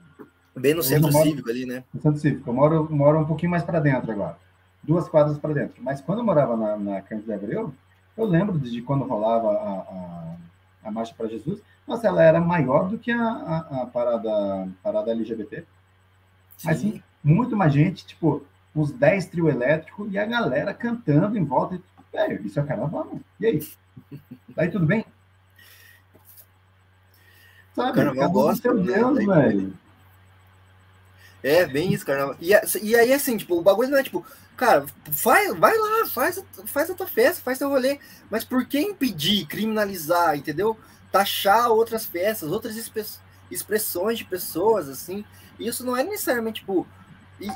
Bem no centro moro, cívico ali, né? No centro cívico. Eu moro, moro um pouquinho mais para dentro agora. Duas quadras para dentro. Mas quando eu morava na, na Cândido de Abreu, eu lembro de quando rolava a, a a Marcha para Jesus, mas ela era maior do que a, a, a parada, parada LGBT. Sim. Assim, muito mais gente, tipo, uns 10 trio elétrico e a galera cantando em volta. Velho, isso é carnaval. E aí? Daí tudo bem? Sabe? Carnaval gosta, né? Deus, velho. É, bem isso, carnaval. E, e aí, assim, tipo, o bagulho não é tipo, cara, vai, vai lá, faz, faz a tua festa, faz teu rolê. Mas por que impedir, criminalizar, entendeu? Taxar outras festas, outras expressões de pessoas, assim. Isso não é necessariamente, tipo.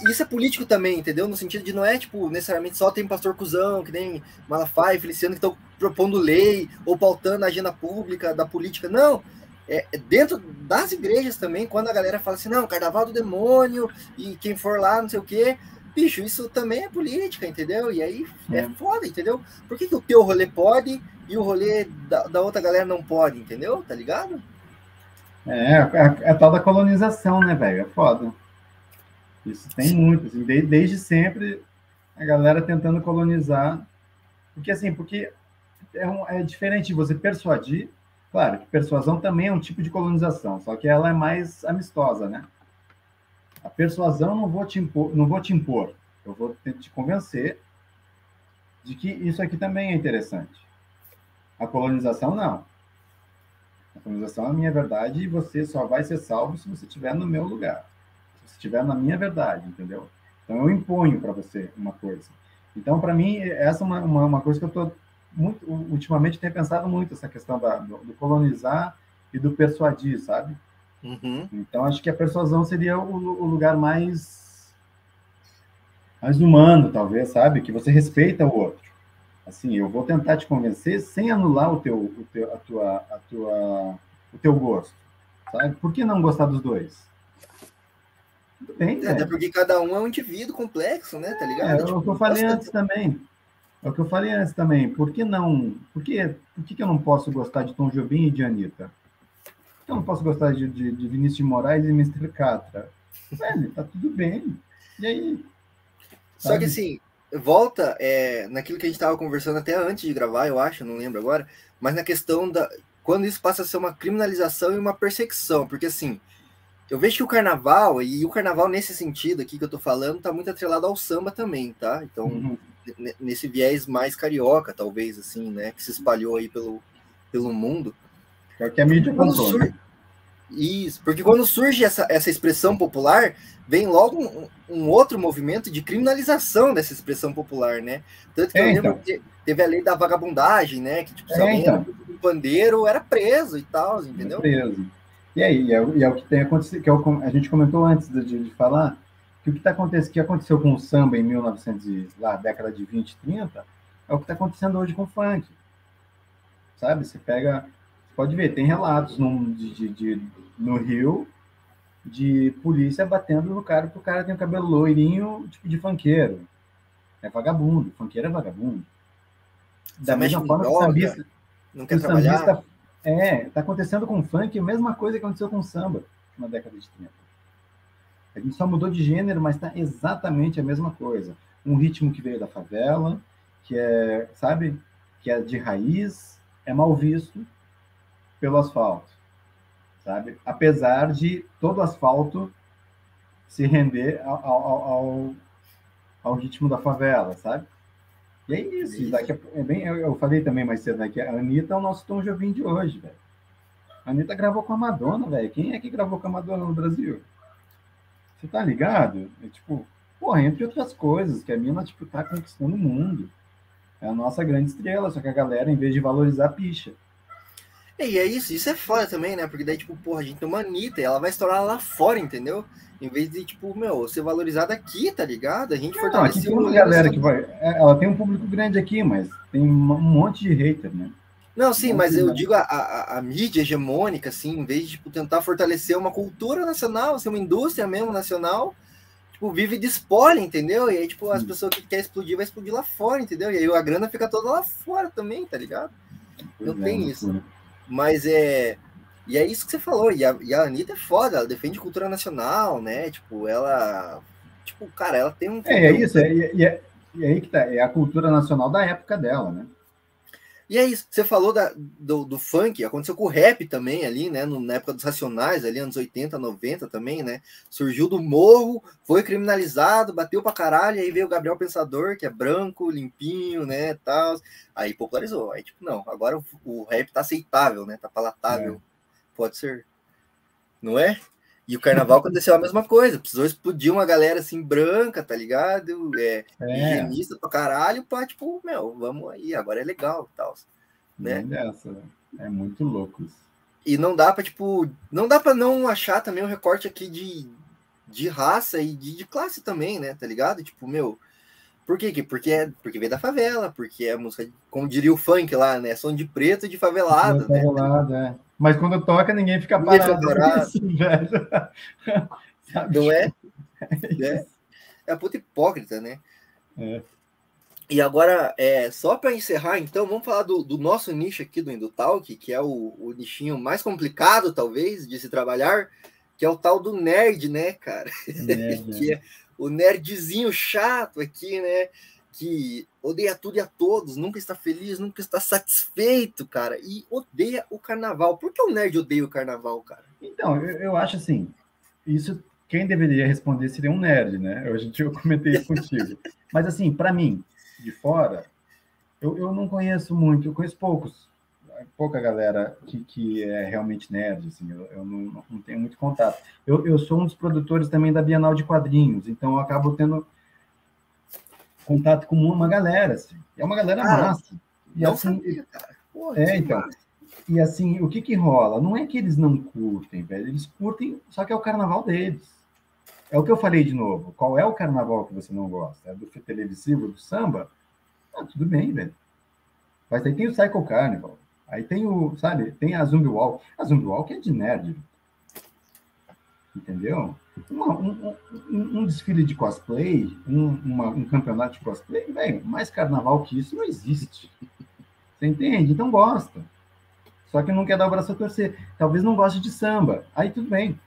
Isso é político também, entendeu? No sentido de não é, tipo, necessariamente só tem pastor cuzão, que nem Malafaia Feliciano, que estão propondo lei ou pautando a agenda pública da política. Não é, dentro das igrejas também, quando a galera fala assim, não, carnaval do demônio, e quem for lá, não sei o quê, bicho, isso também é política, entendeu? E aí é, é foda, entendeu? Por que, que o teu rolê pode e o rolê da, da outra galera não pode, entendeu? Tá ligado? É, é, é a tal da colonização, né, velho? É foda. Isso tem muito, assim, desde, desde sempre a galera tentando colonizar. Porque assim, porque é, um, é diferente de você persuadir Claro que persuasão também é um tipo de colonização, só que ela é mais amistosa, né? A persuasão não vou te impor, não vou te impor, eu vou te convencer de que isso aqui também é interessante. A colonização não. A colonização é a minha verdade e você só vai ser salvo se você estiver no meu lugar, se você estiver na minha verdade, entendeu? Então eu imponho para você uma coisa. Então para mim essa é uma, uma, uma coisa que eu estou muito, ultimamente tenho pensado muito essa questão da, do, do colonizar e do persuadir, sabe? Uhum. Então acho que a persuasão seria o, o, lugar mais mais humano, talvez, sabe? Que você respeita o outro. Assim, eu vou tentar te convencer sem anular o teu, o teu, a tua, a tua, o teu gosto, sabe? Por que não gostar dos dois? Tudo bem, é, Até porque cada um é um indivíduo complexo, né? Tá ligado? É, tipo, o que eu falei antes também. É o que eu falei antes também. Por que não? Por que, por que, que eu não posso gostar de Tom Jobim e de Anitta? Por que eu não posso gostar de, de, de Vinícius de Moraes e Mr. Catra? Velho, tá tudo bem. E aí? Só que assim, volta é, naquilo que a gente estava conversando até antes de gravar, eu acho, não lembro agora, mas na questão da. Quando isso passa a ser uma criminalização e uma perseguição, porque assim, eu vejo que o carnaval, e o carnaval nesse sentido aqui que eu tô falando, tá muito atrelado ao samba também, tá? Então, uhum nesse viés mais carioca, talvez, assim, né? Que se espalhou aí pelo, pelo mundo. É o que a mídia contou, sur... né? Isso, porque quando surge essa, essa expressão popular, vem logo um, um, outro movimento de criminalização dessa expressão popular, né? Tanto que é, eu lembro então. que teve a lei da vagabundagem, né? Que, tipo, se é, alguém então. pandeiro era preso e tal, entendeu? preso. E aí, e é, e é, o que tem acontecido, que é o, a gente comentou antes de, de falar, que o que, tá acontecendo, que aconteceu com o samba em 1900, lá, década de 20, 30, é o que está acontecendo hoje com o funk. Sabe? Você pega. Você pode ver, tem relatos no, de, de, de, no Rio de polícia batendo no cara porque o cara tem o cabelo loirinho, tipo de funkeiro. É vagabundo. Funkeiro é vagabundo. Da mesma forma que o sambista. Não quer trabalhar? Sambista, é, tá acontecendo com o funk a mesma coisa que aconteceu com o samba na década de 30. A gente só mudou de gênero, mas está exatamente a mesma coisa. Um ritmo que veio da favela, que é, sabe, que é de raiz, é mal visto pelo asfalto, sabe? Apesar de todo asfalto se render ao, ao, ao, ao ritmo da favela, sabe? E é isso. isso. Daqui a, é bem, eu, eu, falei também mais cedo né, que a Anitta é o nosso Tom Jobim de hoje, velho. A Anitta gravou com a Madonna, velho. Quem é que gravou com a Madonna no Brasil? Você tá ligado? É tipo, porra, entre outras coisas, que a mina, tipo, tá conquistando o mundo. É a nossa grande estrela, só que a galera, em vez de valorizar, picha. E é isso, isso é foda também, né? Porque daí, tipo, porra, a gente tem uma Anitta e ela vai estourar lá fora, entendeu? Em vez de, tipo, meu, ser valorizada aqui, tá ligado? A gente não, aqui tem uma galera que vai. É, ela tem um público grande aqui, mas tem um monte de hater, né? Não, sim, mas eu digo a, a, a, mídia hegemônica, assim, em vez de tipo, tentar fortalecer uma cultura nacional, ser uma indústria mesmo nacional, tipo, vive de spoiler, entendeu? E aí, tipo, as pessoas que querem explodir vai explodir lá fora, entendeu? E aí a grana fica toda lá fora também, tá ligado? Não tem isso. Mas é. E é isso que você falou. E a, e a Anitta é foda, ela defende cultura nacional, né? Tipo, ela. Tipo, cara, ela tem um. É, é isso, é, e, é, e aí que tá, é a cultura nacional da época dela, né? E é isso, você falou da, do, do funk, aconteceu com o rap também ali, né? No, na época dos Racionais, ali, anos 80, 90 também, né? Surgiu do morro, foi criminalizado, bateu pra caralho, aí veio o Gabriel Pensador, que é branco, limpinho, né? Tal. Aí popularizou. Aí, tipo, não, agora o, o rap tá aceitável, né? Tá palatável. É. Pode ser. Não é? E o carnaval aconteceu a mesma coisa. Precisou explodir uma galera assim branca, tá ligado? É, é. higienista pra caralho, pra tipo, meu, vamos aí, agora é legal e tal. Né? Dessa, é muito louco isso. E não dá pra, tipo, não dá pra não achar também um recorte aqui de, de raça e de, de classe também, né? Tá ligado? Tipo, meu, por quê? Porque, é, porque veio da favela, porque é música, como diria o funk lá, né? Som de preto e de favelado, né? Favelado, é. Mas quando toca, ninguém fica ninguém parado. Fica assim, velho. Não é? É, é a puta hipócrita, né? É. E agora, é, só para encerrar, então, vamos falar do, do, nosso nicho aqui do Indutalk, que é o, o, nichinho mais complicado, talvez, de se trabalhar, que é o tal do nerd, né, cara? Nerd, que é o nerdzinho chato aqui, né? Que odeia tudo e a todos, nunca está feliz, nunca está satisfeito, cara, e odeia o carnaval. Por que o nerd odeia o carnaval, cara? Então, eu, eu acho assim, isso quem deveria responder seria um nerd, né? Eu, eu comentei isso contigo. Mas assim, para mim, de fora, eu, eu não conheço muito, eu conheço poucos, pouca galera que, que é realmente nerd, assim, eu, eu não, não, tenho muito contato. Eu, eu sou um dos produtores também da Bienal de Quadrinhos, então eu acabo tendo contato com uma galera, assim. É uma galera ah, massa. E não assim, sabia. Pô, é, então. Massa. E assim, o que que rola? Não é que eles não curtem, velho. Eles curtem, só que é o carnaval deles. É o que eu falei de novo. Qual é o carnaval que você não gosta? É do televisivo, do samba? Ah, tudo bem, velho. Mas aí tem o Cycle Carnival. Aí tem o, sabe, tem a Zumbi Walk. A Zumbi Walk é de nerd. Entendeu? Um, um, um, desfile de cosplay, um, uma, um campeonato de cosplay, velho, mais carnaval que isso não existe. Você entende? Então gosta. Só que não quer dar o braço a torcer. Talvez não goste de samba. Aí tudo bem.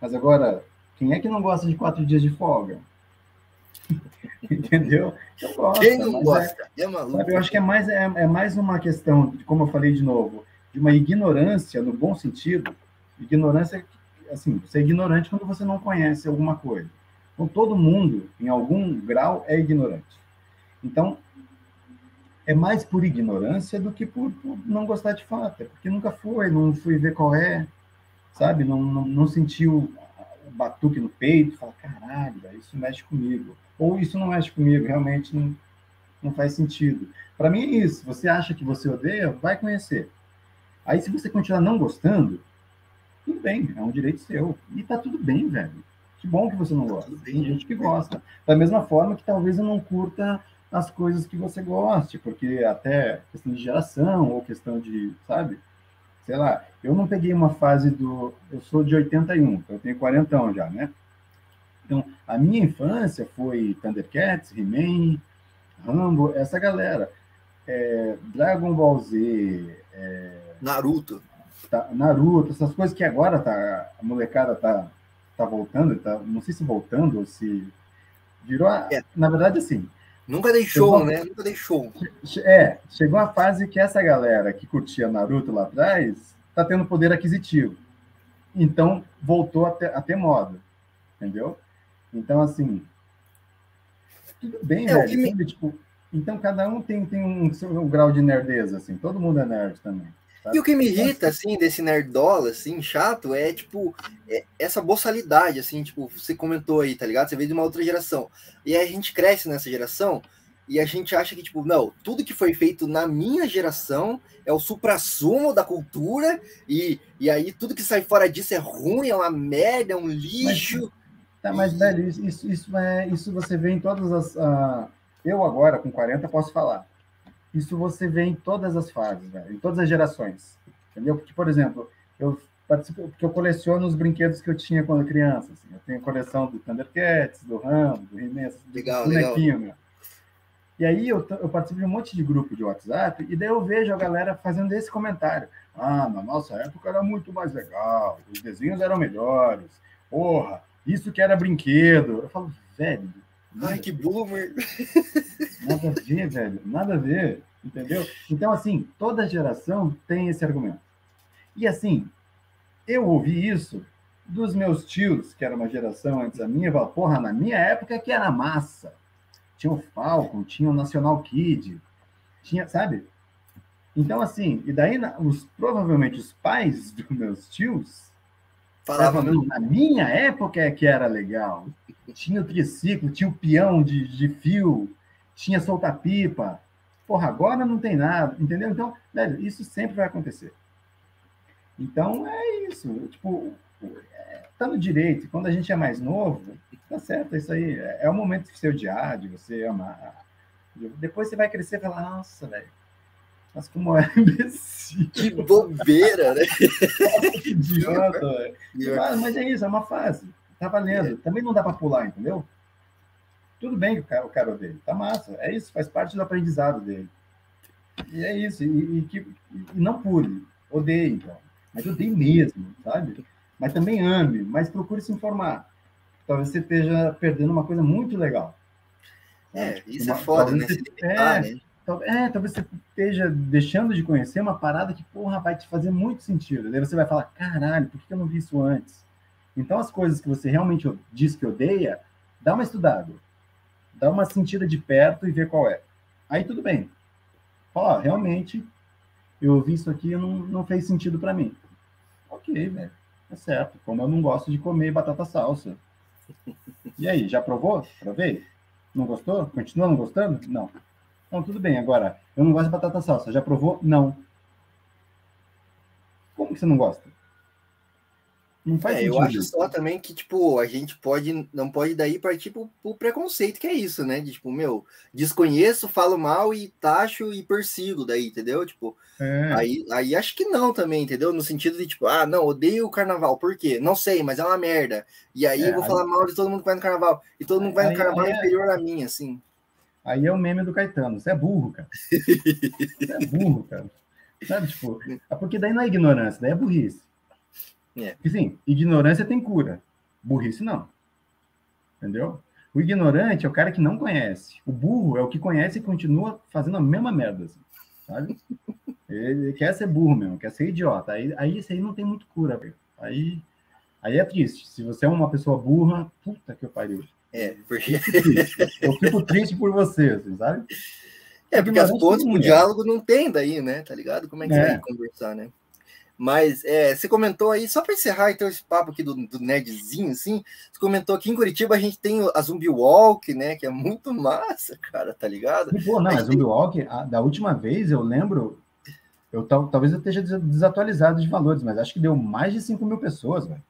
Mas agora, quem é que não gosta de quatro dias de folga? Entendeu? Eu gosto. Quem não gosta? É, é maluco. Sabe, eu acho que é mais, é, é mais uma questão, como eu falei de novo, de uma ignorância, no bom sentido. Ignorância, assim, você é ignorante quando você não conhece alguma coisa. Então, todo mundo, em algum grau, é ignorante. Então, é mais por ignorância do que por, por não gostar de fato. É porque nunca foi, não fui ver qual é, sabe? Não, não, não sentiu o batuque no peito, fala, caralho, isso mexe comigo ou isso não mexe comigo, realmente não, não faz sentido. Para mim é isso. Você acha que você odeia, vai conhecer. Aí, se você continuar não gostando, tudo bem, é um direito seu. E tá tudo bem, velho. Que bom que você não tá gosta. Tem gente que gosta. Da mesma forma que talvez eu não curta as coisas que você goste, porque até questão de geração ou questão de, sabe? Sei lá, eu não peguei uma fase do. Eu sou de 81, então eu tenho 40 já, né? Então, a minha infância foi Thundercats, He-Man, Rambo, essa galera. É, Dragon Ball Z, é, Naruto. Tá, Naruto, essas coisas que agora tá, a molecada tá, tá voltando, tá, não sei se voltando ou se virou. A, é. Na verdade, assim. Nunca deixou, né? Nunca deixou. É, chegou a fase que essa galera que curtia Naruto lá atrás tá tendo poder aquisitivo. Então, voltou a ter, a ter moda. Entendeu? Então, assim, tudo bem, é, velho. Me... Tipo, então, cada um tem, tem um, um, grau de nerdeza, assim. Todo mundo é nerd também. Sabe? E o que me irrita, assim, desse nerdola, assim, chato, é, tipo, é essa boçalidade, assim, tipo, você comentou aí, tá ligado? Você veio de uma outra geração. E aí a gente cresce nessa geração e a gente acha que, tipo, não, tudo que foi feito na minha geração é o supra-sumo da cultura e, e aí tudo que sai fora disso é ruim, é uma merda, é um lixo. Mas Tá, mas, velho, isso, isso, é, isso você vê em todas as. Uh, eu agora, com 40, posso falar. Isso você vê em todas as fases, velho, em todas as gerações. Entendeu? Porque, por exemplo, eu participo, porque eu coleciono os brinquedos que eu tinha quando criança. Assim. Eu tenho coleção do Thundercats, do Rambo, do He-Man, legal, do bonequinho, legal. E aí eu, eu participo de um monte de grupo de WhatsApp e daí eu vejo a galera fazendo esse comentário. Ah, na nossa época era muito mais legal, os desenhos eram melhores. Porra, isso que era brinquedo. Eu falo, velho. Ai, que boomer. Nada a ver, velho. Nada a ver. Entendeu? Então, assim, toda geração tem esse argumento. E assim, eu ouvi isso dos meus tios, que era uma geração antes da minha, falaram, porra, na minha época que era massa. Tinha o Falcon, tinha o National Kid, tinha, sabe? Então, assim, e daí os, provavelmente os pais dos meus tios falavam, na minha época é que era legal. Tinha o triciclo, tinha o peão de, de fio, tinha solta-pipa. Porra, agora não tem nada, entendeu? Então, velho, isso sempre vai acontecer. Então, é isso. Tipo, tá no direito. Quando a gente é mais novo, tá certo, é isso aí. É, é o momento de você odiar, de você amar. Depois você vai crescer e falar, nossa, velho, mas como é imbecil. Que bobeira, né? que idiota, velho. Mas, mas, é isso, é uma fase. Tá valendo. É. Também não dá para pular, entendeu? Tudo bem que o cara, o cara odeia. Tá massa. É isso, faz parte do aprendizado dele. E é isso. E, e que, e não pule. Odeie, então. Mas odeie mesmo, sabe? Mas também ame, mas procure se informar. Talvez você esteja perdendo uma coisa muito legal. É, isso uma, é foda, né? Você, é, né? É, talvez você esteja deixando de conhecer uma parada que, porra, vai te fazer muito sentido. Daí você vai falar, caralho, por que eu não vi isso antes? Então, as coisas que você realmente diz que odeia, dá uma estudada. Dá uma sentida de perto e vê qual é. Aí tudo bem. Fala, realmente, eu ouvi isso aqui e não, não fez sentido para mim. Ok, velho. É certo. Como eu não gosto de comer batata salsa. E aí, já provou? Provei? Não gostou? Continua não gostando? Não. Então, tudo bem. Agora, eu não gosto de batata salsa. Já provou? Não. Como que você não gosta? Não faz é, sentido. Eu acho só também que, tipo, a gente pode, não pode daí partir pro, pro preconceito, que é isso, né? De, tipo, meu, desconheço, falo mal e taxo e persigo daí, entendeu? Tipo, é. aí, aí acho que não também, entendeu? No sentido de, tipo, ah, não, odeio o carnaval, por quê? Não sei, mas é uma merda. E aí é, eu vou aí... falar mal de todo mundo que vai no carnaval. E todo mundo que vai no carnaval é inferior a mim, assim. Aí é o meme do Caetano. Você é burro, cara. Você é burro, cara. Sabe, tipo, é porque daí não é ignorância, daí é burrice. É. Porque, sim, ignorância tem cura. Burrice não. Entendeu? O ignorante é o cara que não conhece. O burro é o que conhece e continua fazendo a mesma merda, assim, sabe? Ele quer ser burro mesmo, quer ser idiota. Aí, aí isso aí não tem muito cura. Aí, aí é triste. Se você é uma pessoa burra, puta que eu pariu. É, porque. Eu fico triste por você, assim, sabe? É, porque as pontes pro diálogo não tem daí, né? Tá ligado? Como é que é. vai conversar, né? Mas é, você comentou aí, só para encerrar então esse papo aqui do, do nerdzinho, assim, você comentou que em Curitiba a gente tem a Zumbi Walk, né? Que é muito massa, cara, tá ligado? E, pô, não, a, a Zumbi tem... Walk, a, da última vez eu lembro, eu tal, talvez eu esteja desatualizado de valores, mas acho que deu mais de 5 mil pessoas, velho.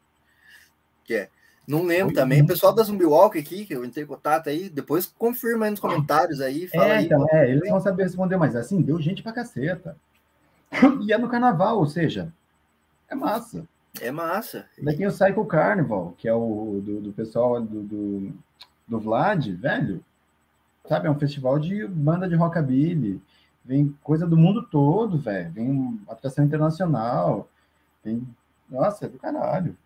Que é. Não lembro também. O pessoal da Zumbi Walk aqui, que eu entrei em contato aí, depois confirma aí nos comentários aí. Fala é, aí, então, é, eles vão saber responder, mas assim, deu gente pra caceta. E é no carnaval, ou seja, é massa. É massa. Daí tem o Psycho Carnival, que é o do, do pessoal do, do, do, Vlad, velho. Sabe, é um festival de banda de rockabilly. Vem coisa do mundo todo, velho. Vem atração internacional. Vem. Nossa, é do caralho.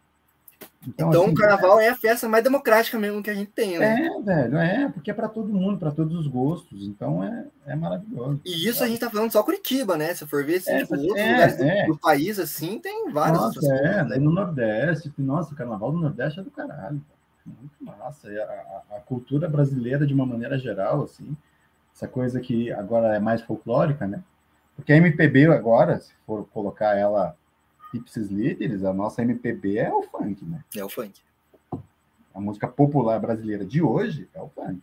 Então, então assim, o carnaval é... é... a festa mais democrática mesmo que a gente tem, né? É, velho, é, porque é para todo mundo, para todos os gostos, então é, é maravilhoso. E isso a gente tá falando só Curitiba, né? Se for ver, assim, é, tipo, outros é, lugares é. Do, do, país, assim, tem vários. Nossa, é, né? no Nordeste, nossa, o carnaval do Nordeste é do caralho, muito massa. A, a, cultura brasileira, de uma maneira geral, assim, essa coisa que agora é mais folclórica, né? Porque a MPB agora, se for colocar ela ipsis líderes, a nossa MPB é o funk, né? É o funk. A música popular brasileira de hoje é o funk.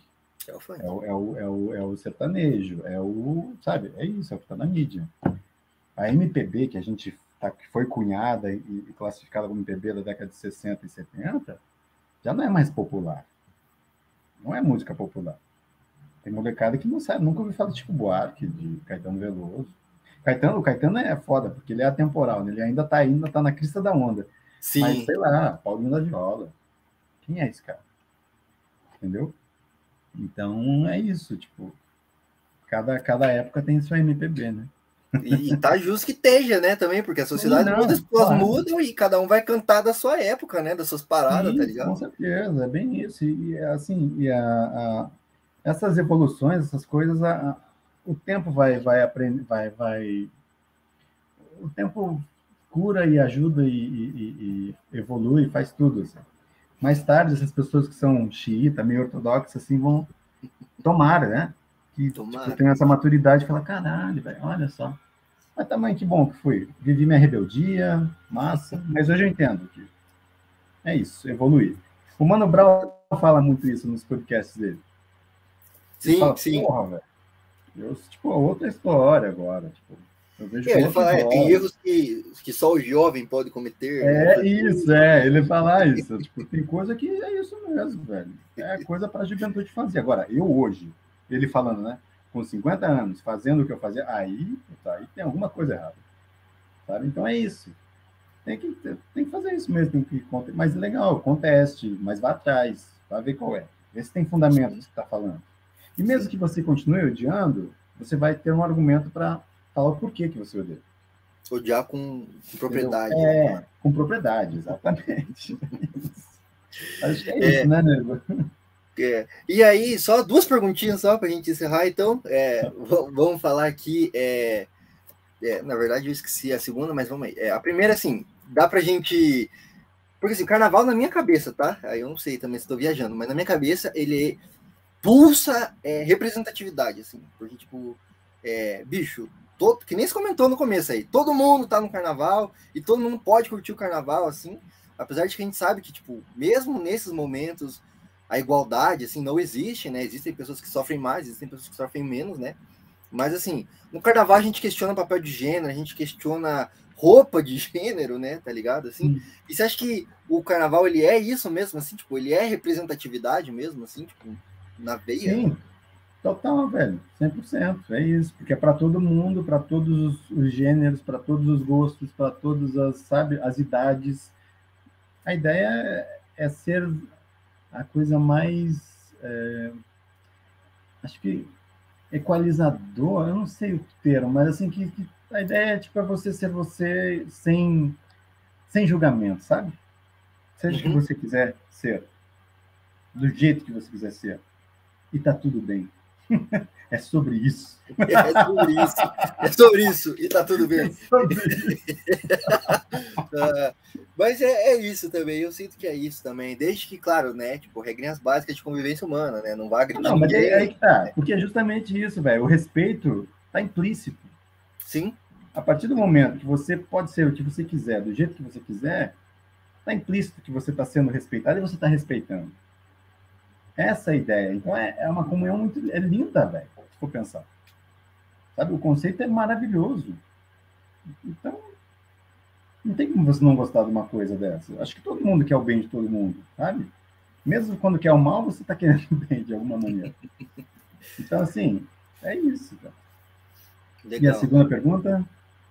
É o funk. É o, é o, é o, é o sertanejo, é o, sabe, é isso, é o que está na mídia. A MPB, que a gente tá, que foi cunhada e, e classificada como MPB da década de 60 e 70, já não é mais popular. Não é música popular. Tem molecada que não sabe, nunca ouviu falar de Chico Buarque, de Caetano Veloso. Caetano, o Caetano é foda, porque ele é atemporal, né? ele ainda tá ainda tá na crista da onda. Sim. Mas sei lá, Paulinho da Viola. Quem é esse cara? Entendeu? Então é isso, tipo, cada, cada época tem sua MPB, né? E, e tá justo que esteja, né, também, porque a sociedade não, muda, as pessoas claro. mudam e cada um vai cantar da sua época, né, das suas paradas, Sim, tá ligado? Com certeza, é bem isso. E assim, e a, a essas evoluções, essas coisas, a, o tempo vai, vai aprender, vai, vai. O tempo cura e ajuda e, e, e evolui, faz tudo. Assim. Mais tarde, essas pessoas que são xiita, meio ortodoxas, assim, vão tomar, né? Que tipo, tem essa maturidade e fala, caralho, velho, olha só. Mas também que bom que fui. Vivi minha rebeldia, massa, mas hoje eu entendo que é isso, evoluir. O Mano Brown fala muito isso nos podcasts dele. Sim, fala, sim. Porra, eu, tipo, outra história agora. Tipo, eu vejo é, ele fala, tem erros que, que só o jovem pode cometer. É né? isso, é. Ele fala isso. tipo, tem coisa que é isso mesmo, velho. É coisa para a juventude fazer. Agora, eu hoje, ele falando, né? Com 50 anos, fazendo o que eu fazia, aí, tá, aí tem alguma coisa errada. Sabe? Então é isso. Tem que, tem que fazer isso mesmo. Tem que, mas legal, conteste, mas vá atrás, vá ver qual é. Vê se tem fundamento que está falando. E mesmo que você continue odiando, você vai ter um argumento para falar o porquê que você odeia. Odiar com, com propriedade. É, né? com propriedade, exatamente. Acho que é, é isso, né, Nego? É. E aí, só duas perguntinhas só para a gente encerrar, então. É, vamos falar aqui. É, é, na verdade, eu esqueci a segunda, mas vamos aí. É, a primeira, assim, dá para a gente. Porque assim, carnaval na minha cabeça, tá? Aí eu não sei também se estou viajando, mas na minha cabeça ele pulsa é, representatividade, assim. Porque, tipo, é, bicho, todo, que nem se comentou no começo aí, todo mundo tá no carnaval e todo mundo pode curtir o carnaval, assim. Apesar de que a gente sabe que, tipo, mesmo nesses momentos, a igualdade, assim, não existe, né? Existem pessoas que sofrem mais, existem pessoas que sofrem menos, né? Mas, assim, no carnaval a gente questiona papel de gênero, a gente questiona roupa de gênero, né? Tá ligado? Assim, e você acha que o carnaval, ele é isso mesmo, assim? Tipo, ele é representatividade mesmo, assim? Tipo, na veia. Sim, total, velho, 100%. É isso, porque é para todo mundo, para todos os, os gêneros, para todos os gostos, para todas as, sabe, as idades. A ideia é, é ser a coisa mais. É, acho que equalizador, eu não sei o termo, mas assim, que, que a ideia é tipo, é você ser você sem, sem julgamento, sabe? Seja o uhum. que você quiser ser, do jeito que você quiser ser e tá tudo bem. É sobre isso. É sobre isso. É sobre isso. E tá tudo bem. É mas é, é, isso também. Eu sinto que é isso também. Desde que, claro, né? Tipo, regrinhas básicas de convivência humana, né? Não vá agredir. Não, mas é aí que tá. Porque é justamente isso, velho. O respeito tá implícito. Sim. A partir do momento que você pode ser o que você quiser, do jeito que você quiser, tá implícito que você está sendo respeitado e você está respeitando. Essa ideia. Então é, é uma comunhão muito é linda, velho, se for pensar. Sabe, o conceito é maravilhoso. Então, não tem como você não gostar de uma coisa dessa. Acho que todo mundo quer o bem de todo mundo, sabe? Mesmo quando quer o mal, você está querendo o bem de alguma maneira. Então, assim, é isso, cara. Legal. E a segunda pergunta?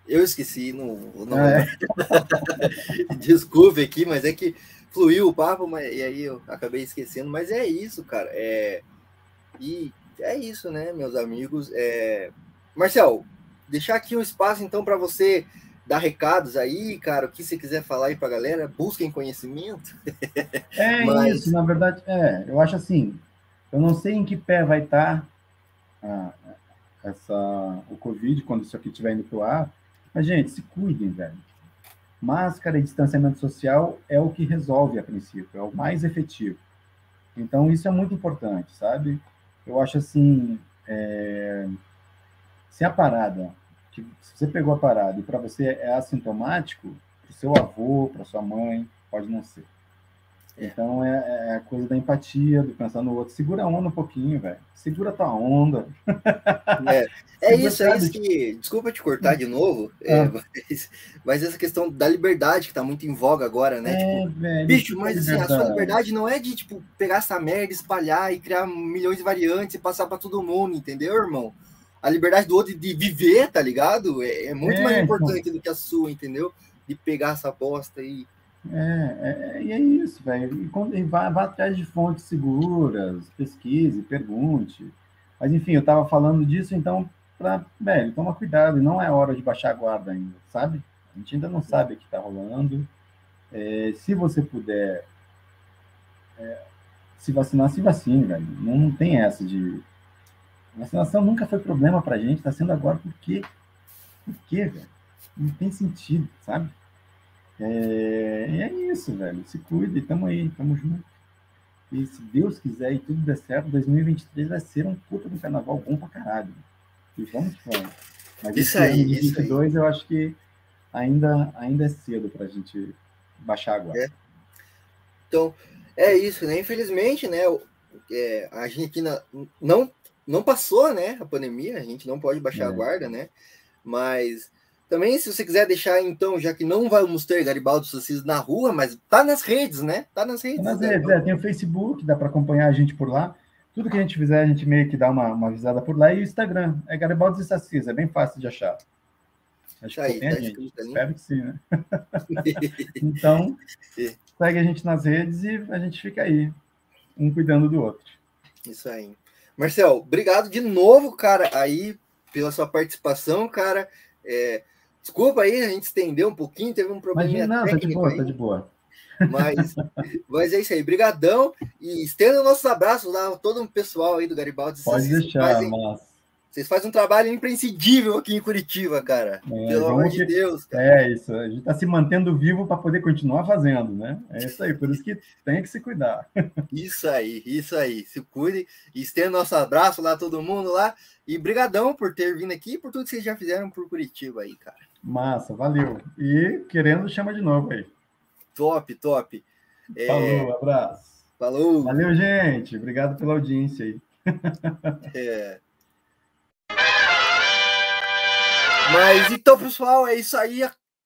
Eu esqueci, não. não... Ah, é? Desculpe aqui, mas é que fluiu o papo, mas, e aí eu acabei esquecendo, mas é isso, cara. É, e é isso, né, meus amigos. É, Marcel, deixar aqui um espaço então para você dar recados aí, cara, o que você quiser falar aí para a galera, busquem conhecimento. É mas... isso, na verdade, é, eu acho assim, eu não sei em que pé vai estar tá, essa, o Covid quando isso aqui estiver indo pro ar, mas, gente, se cuidem, velho máscara e distanciamento social é o que resolve a princípio, é o mais efetivo. Então, isso é muito importante, sabe? Eu acho assim, é... se a parada, se você pegou a parada e para você é assintomático, para o seu avô, para sua mãe, pode não ser. Então é, é, a coisa da empatia, do pensar no outro. Segura a onda um pouquinho, velho. Segura a tua onda. É, é isso, é isso que. Desculpa te cortar de novo, é, ah. mas, mas, essa questão da liberdade que tá muito em voga agora, né? É, tipo, velho, bicho, mas assim, a sua liberdade não é de tipo pegar essa merda, espalhar e criar milhões de variantes e passar para todo mundo, entendeu, irmão? A liberdade do outro de viver, tá ligado? É, é muito mais então. importante do que a sua, entendeu? De pegar essa bosta e é, é, e é isso, velho. E, e vá, vá, atrás de fontes seguras, pesquise, pergunte. Mas, enfim, eu estava falando disso, então, para, velho, toma cuidado, não é hora de baixar a guarda ainda, sabe? A gente ainda não sabe o que está rolando. É, se você puder é, se vacinar, se vacine, velho. Não, não tem essa de Vacinação nunca foi problema pra gente, tá sendo agora por quê? Por quê, velho? Não tem sentido, sabe? É, é isso, velho. Se cuide, tamo aí, tamo junto. E se Deus quiser e tudo der certo, 2023 vai ser um puta do carnaval bom pra caralho. E vamos fora. Mas isso aí, 2022 eu acho que ainda, ainda é cedo pra gente baixar agora. É. Então, é isso, né? Infelizmente, né? É, a Argentina não, não passou, né? A pandemia, a gente não pode baixar é. a guarda, né? Mas também, se você quiser deixar, então, já que não vamos ter Garibaldo Sacis na rua, mas tá nas redes, né? Tá nas redes. Nas né? redes, é, tem o Facebook, dá para acompanhar a gente por lá. Tudo que a gente fizer, a gente meio que dá uma, uma visada por lá. E o Instagram, é Garibaldo Sacis, é bem fácil de achar. Acho tá que tem, tá gente. Espero que sim, né? então, segue a gente nas redes e a gente fica aí, um cuidando do outro. Isso aí. Marcel, obrigado de novo, cara, aí, pela sua participação, cara. É, Desculpa aí, a gente estendeu um pouquinho, teve um problema. Imagina, não, tá de boa, aí. tá de boa. Mas, mas é isso aí, brigadão e estenda nossos abraços lá todo o pessoal aí do Garibaldi. Pode deixar, fazem, mas... Vocês fazem um trabalho imprescindível aqui em Curitiba, cara. É, Pelo amor de Deus. Cara. É isso, a gente está se mantendo vivo para poder continuar fazendo, né? É isso aí, por isso que tem que se cuidar. Isso aí, isso aí. Se cuide estenda nosso abraço lá, todo mundo lá. E brigadão por ter vindo aqui e por tudo que vocês já fizeram por Curitiba aí, cara. Massa, valeu. E querendo, chama de novo aí. Top, top. É... Falou, abraço. Falou. Valeu, gente. Obrigado pela audiência aí. É. Mas então, pessoal, é isso aí.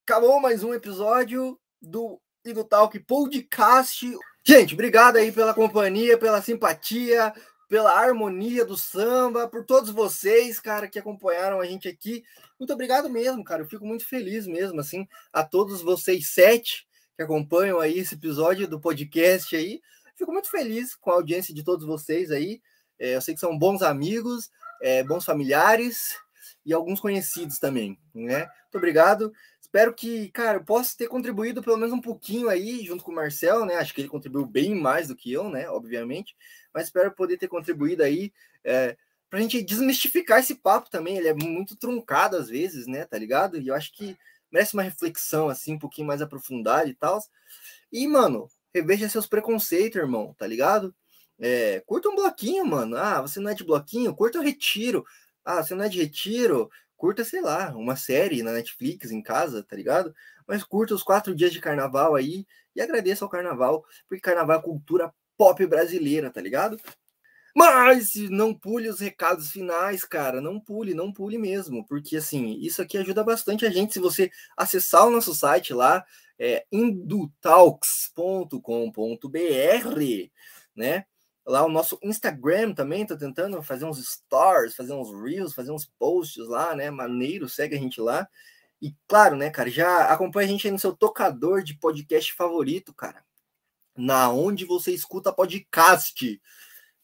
Acabou mais um episódio do Ido Talk Podcast. Gente, obrigado aí pela companhia, pela simpatia, pela harmonia do samba, por todos vocês, cara, que acompanharam a gente aqui. Muito obrigado mesmo, cara. Eu fico muito feliz mesmo, assim, a todos vocês sete que acompanham aí esse episódio do podcast aí. Fico muito feliz com a audiência de todos vocês aí. É, eu sei que são bons amigos, é, bons familiares e alguns conhecidos também, né? Muito obrigado. Espero que, cara, eu possa ter contribuído pelo menos um pouquinho aí, junto com o Marcel, né? Acho que ele contribuiu bem mais do que eu, né? Obviamente mas espero poder ter contribuído aí é, para a gente desmistificar esse papo também. Ele é muito truncado às vezes, né? Tá ligado? E eu acho que merece uma reflexão assim, um pouquinho mais aprofundada e tal. E, mano, reveja seus preconceitos, irmão, tá ligado? É, curta um bloquinho, mano. Ah, você não é de bloquinho? Curta o retiro. Ah, você não é de retiro? Curta, sei lá, uma série na Netflix em casa, tá ligado? Mas curta os quatro dias de carnaval aí e agradeça ao carnaval, porque carnaval é cultura pop brasileira, tá ligado? Mas não pule os recados finais, cara. Não pule, não pule mesmo. Porque, assim, isso aqui ajuda bastante a gente. Se você acessar o nosso site lá, é indutalks.com.br, né? Lá o nosso Instagram também, tô tentando fazer uns stories, fazer uns reels, fazer uns posts lá, né? Maneiro, segue a gente lá. E claro, né, cara, já acompanha a gente aí no seu tocador de podcast favorito, cara na onde você escuta podcast.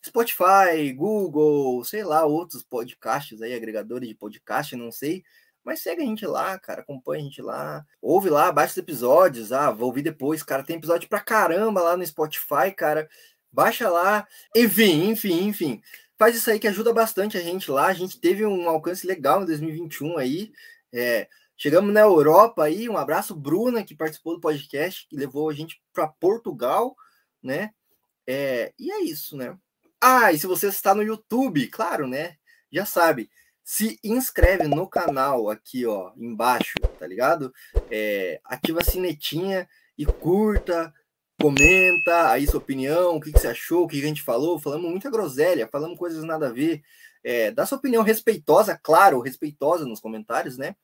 Spotify, Google, sei lá, outros podcasts aí, agregadores de podcast, não sei. Mas segue a gente lá, cara, acompanha a gente lá. Ouve lá, baixa os episódios. Ah, vou ouvir depois, cara. Tem episódio pra caramba lá no Spotify, cara. Baixa lá. Enfim, enfim, enfim. Faz isso aí que ajuda bastante a gente lá. A gente teve um alcance legal em 2021 aí. É, Chegamos na Europa aí, um abraço, Bruna, que participou do podcast, que levou a gente para Portugal, né? É, e é isso, né? Ah, e se você está no YouTube, claro, né? Já sabe, se inscreve no canal aqui, ó, embaixo, tá ligado? É, ativa a sinetinha e curta, comenta aí sua opinião, o que, que você achou, o que, que a gente falou. Falamos muita groselha, falamos coisas nada a ver. É, dá sua opinião respeitosa, claro, respeitosa nos comentários, né?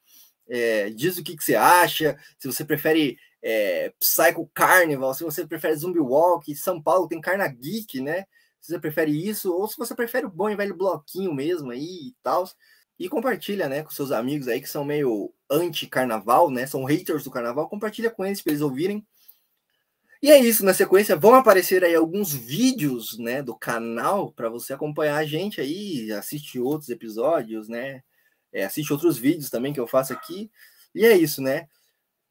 É, diz o que, que, você acha, se você prefere é, Psycho Carnival, se você prefere Zumbi Walk, São Paulo tem Carna Geek, né? Se você prefere isso, ou se você prefere o bom e velho bloquinho mesmo aí e tal. E compartilha, né, com seus amigos aí que são meio anti-carnaval, né? São haters do carnaval, compartilha com eles para eles ouvirem. E é isso, na sequência vão aparecer aí alguns vídeos, né, do canal para você acompanhar a gente aí, assistir outros episódios, né? é, assiste outros vídeos também que eu faço aqui. E é isso, né?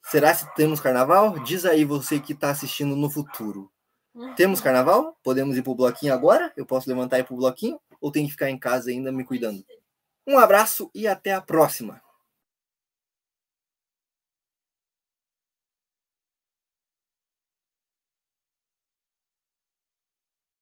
Será que temos carnaval? Diz aí você que está assistindo no futuro. Temos carnaval? Podemos ir pro bloquinho agora? Eu posso levantar e ir pro bloquinho? ou tenho que ficar em casa ainda me cuidando? Um abraço e até a próxima!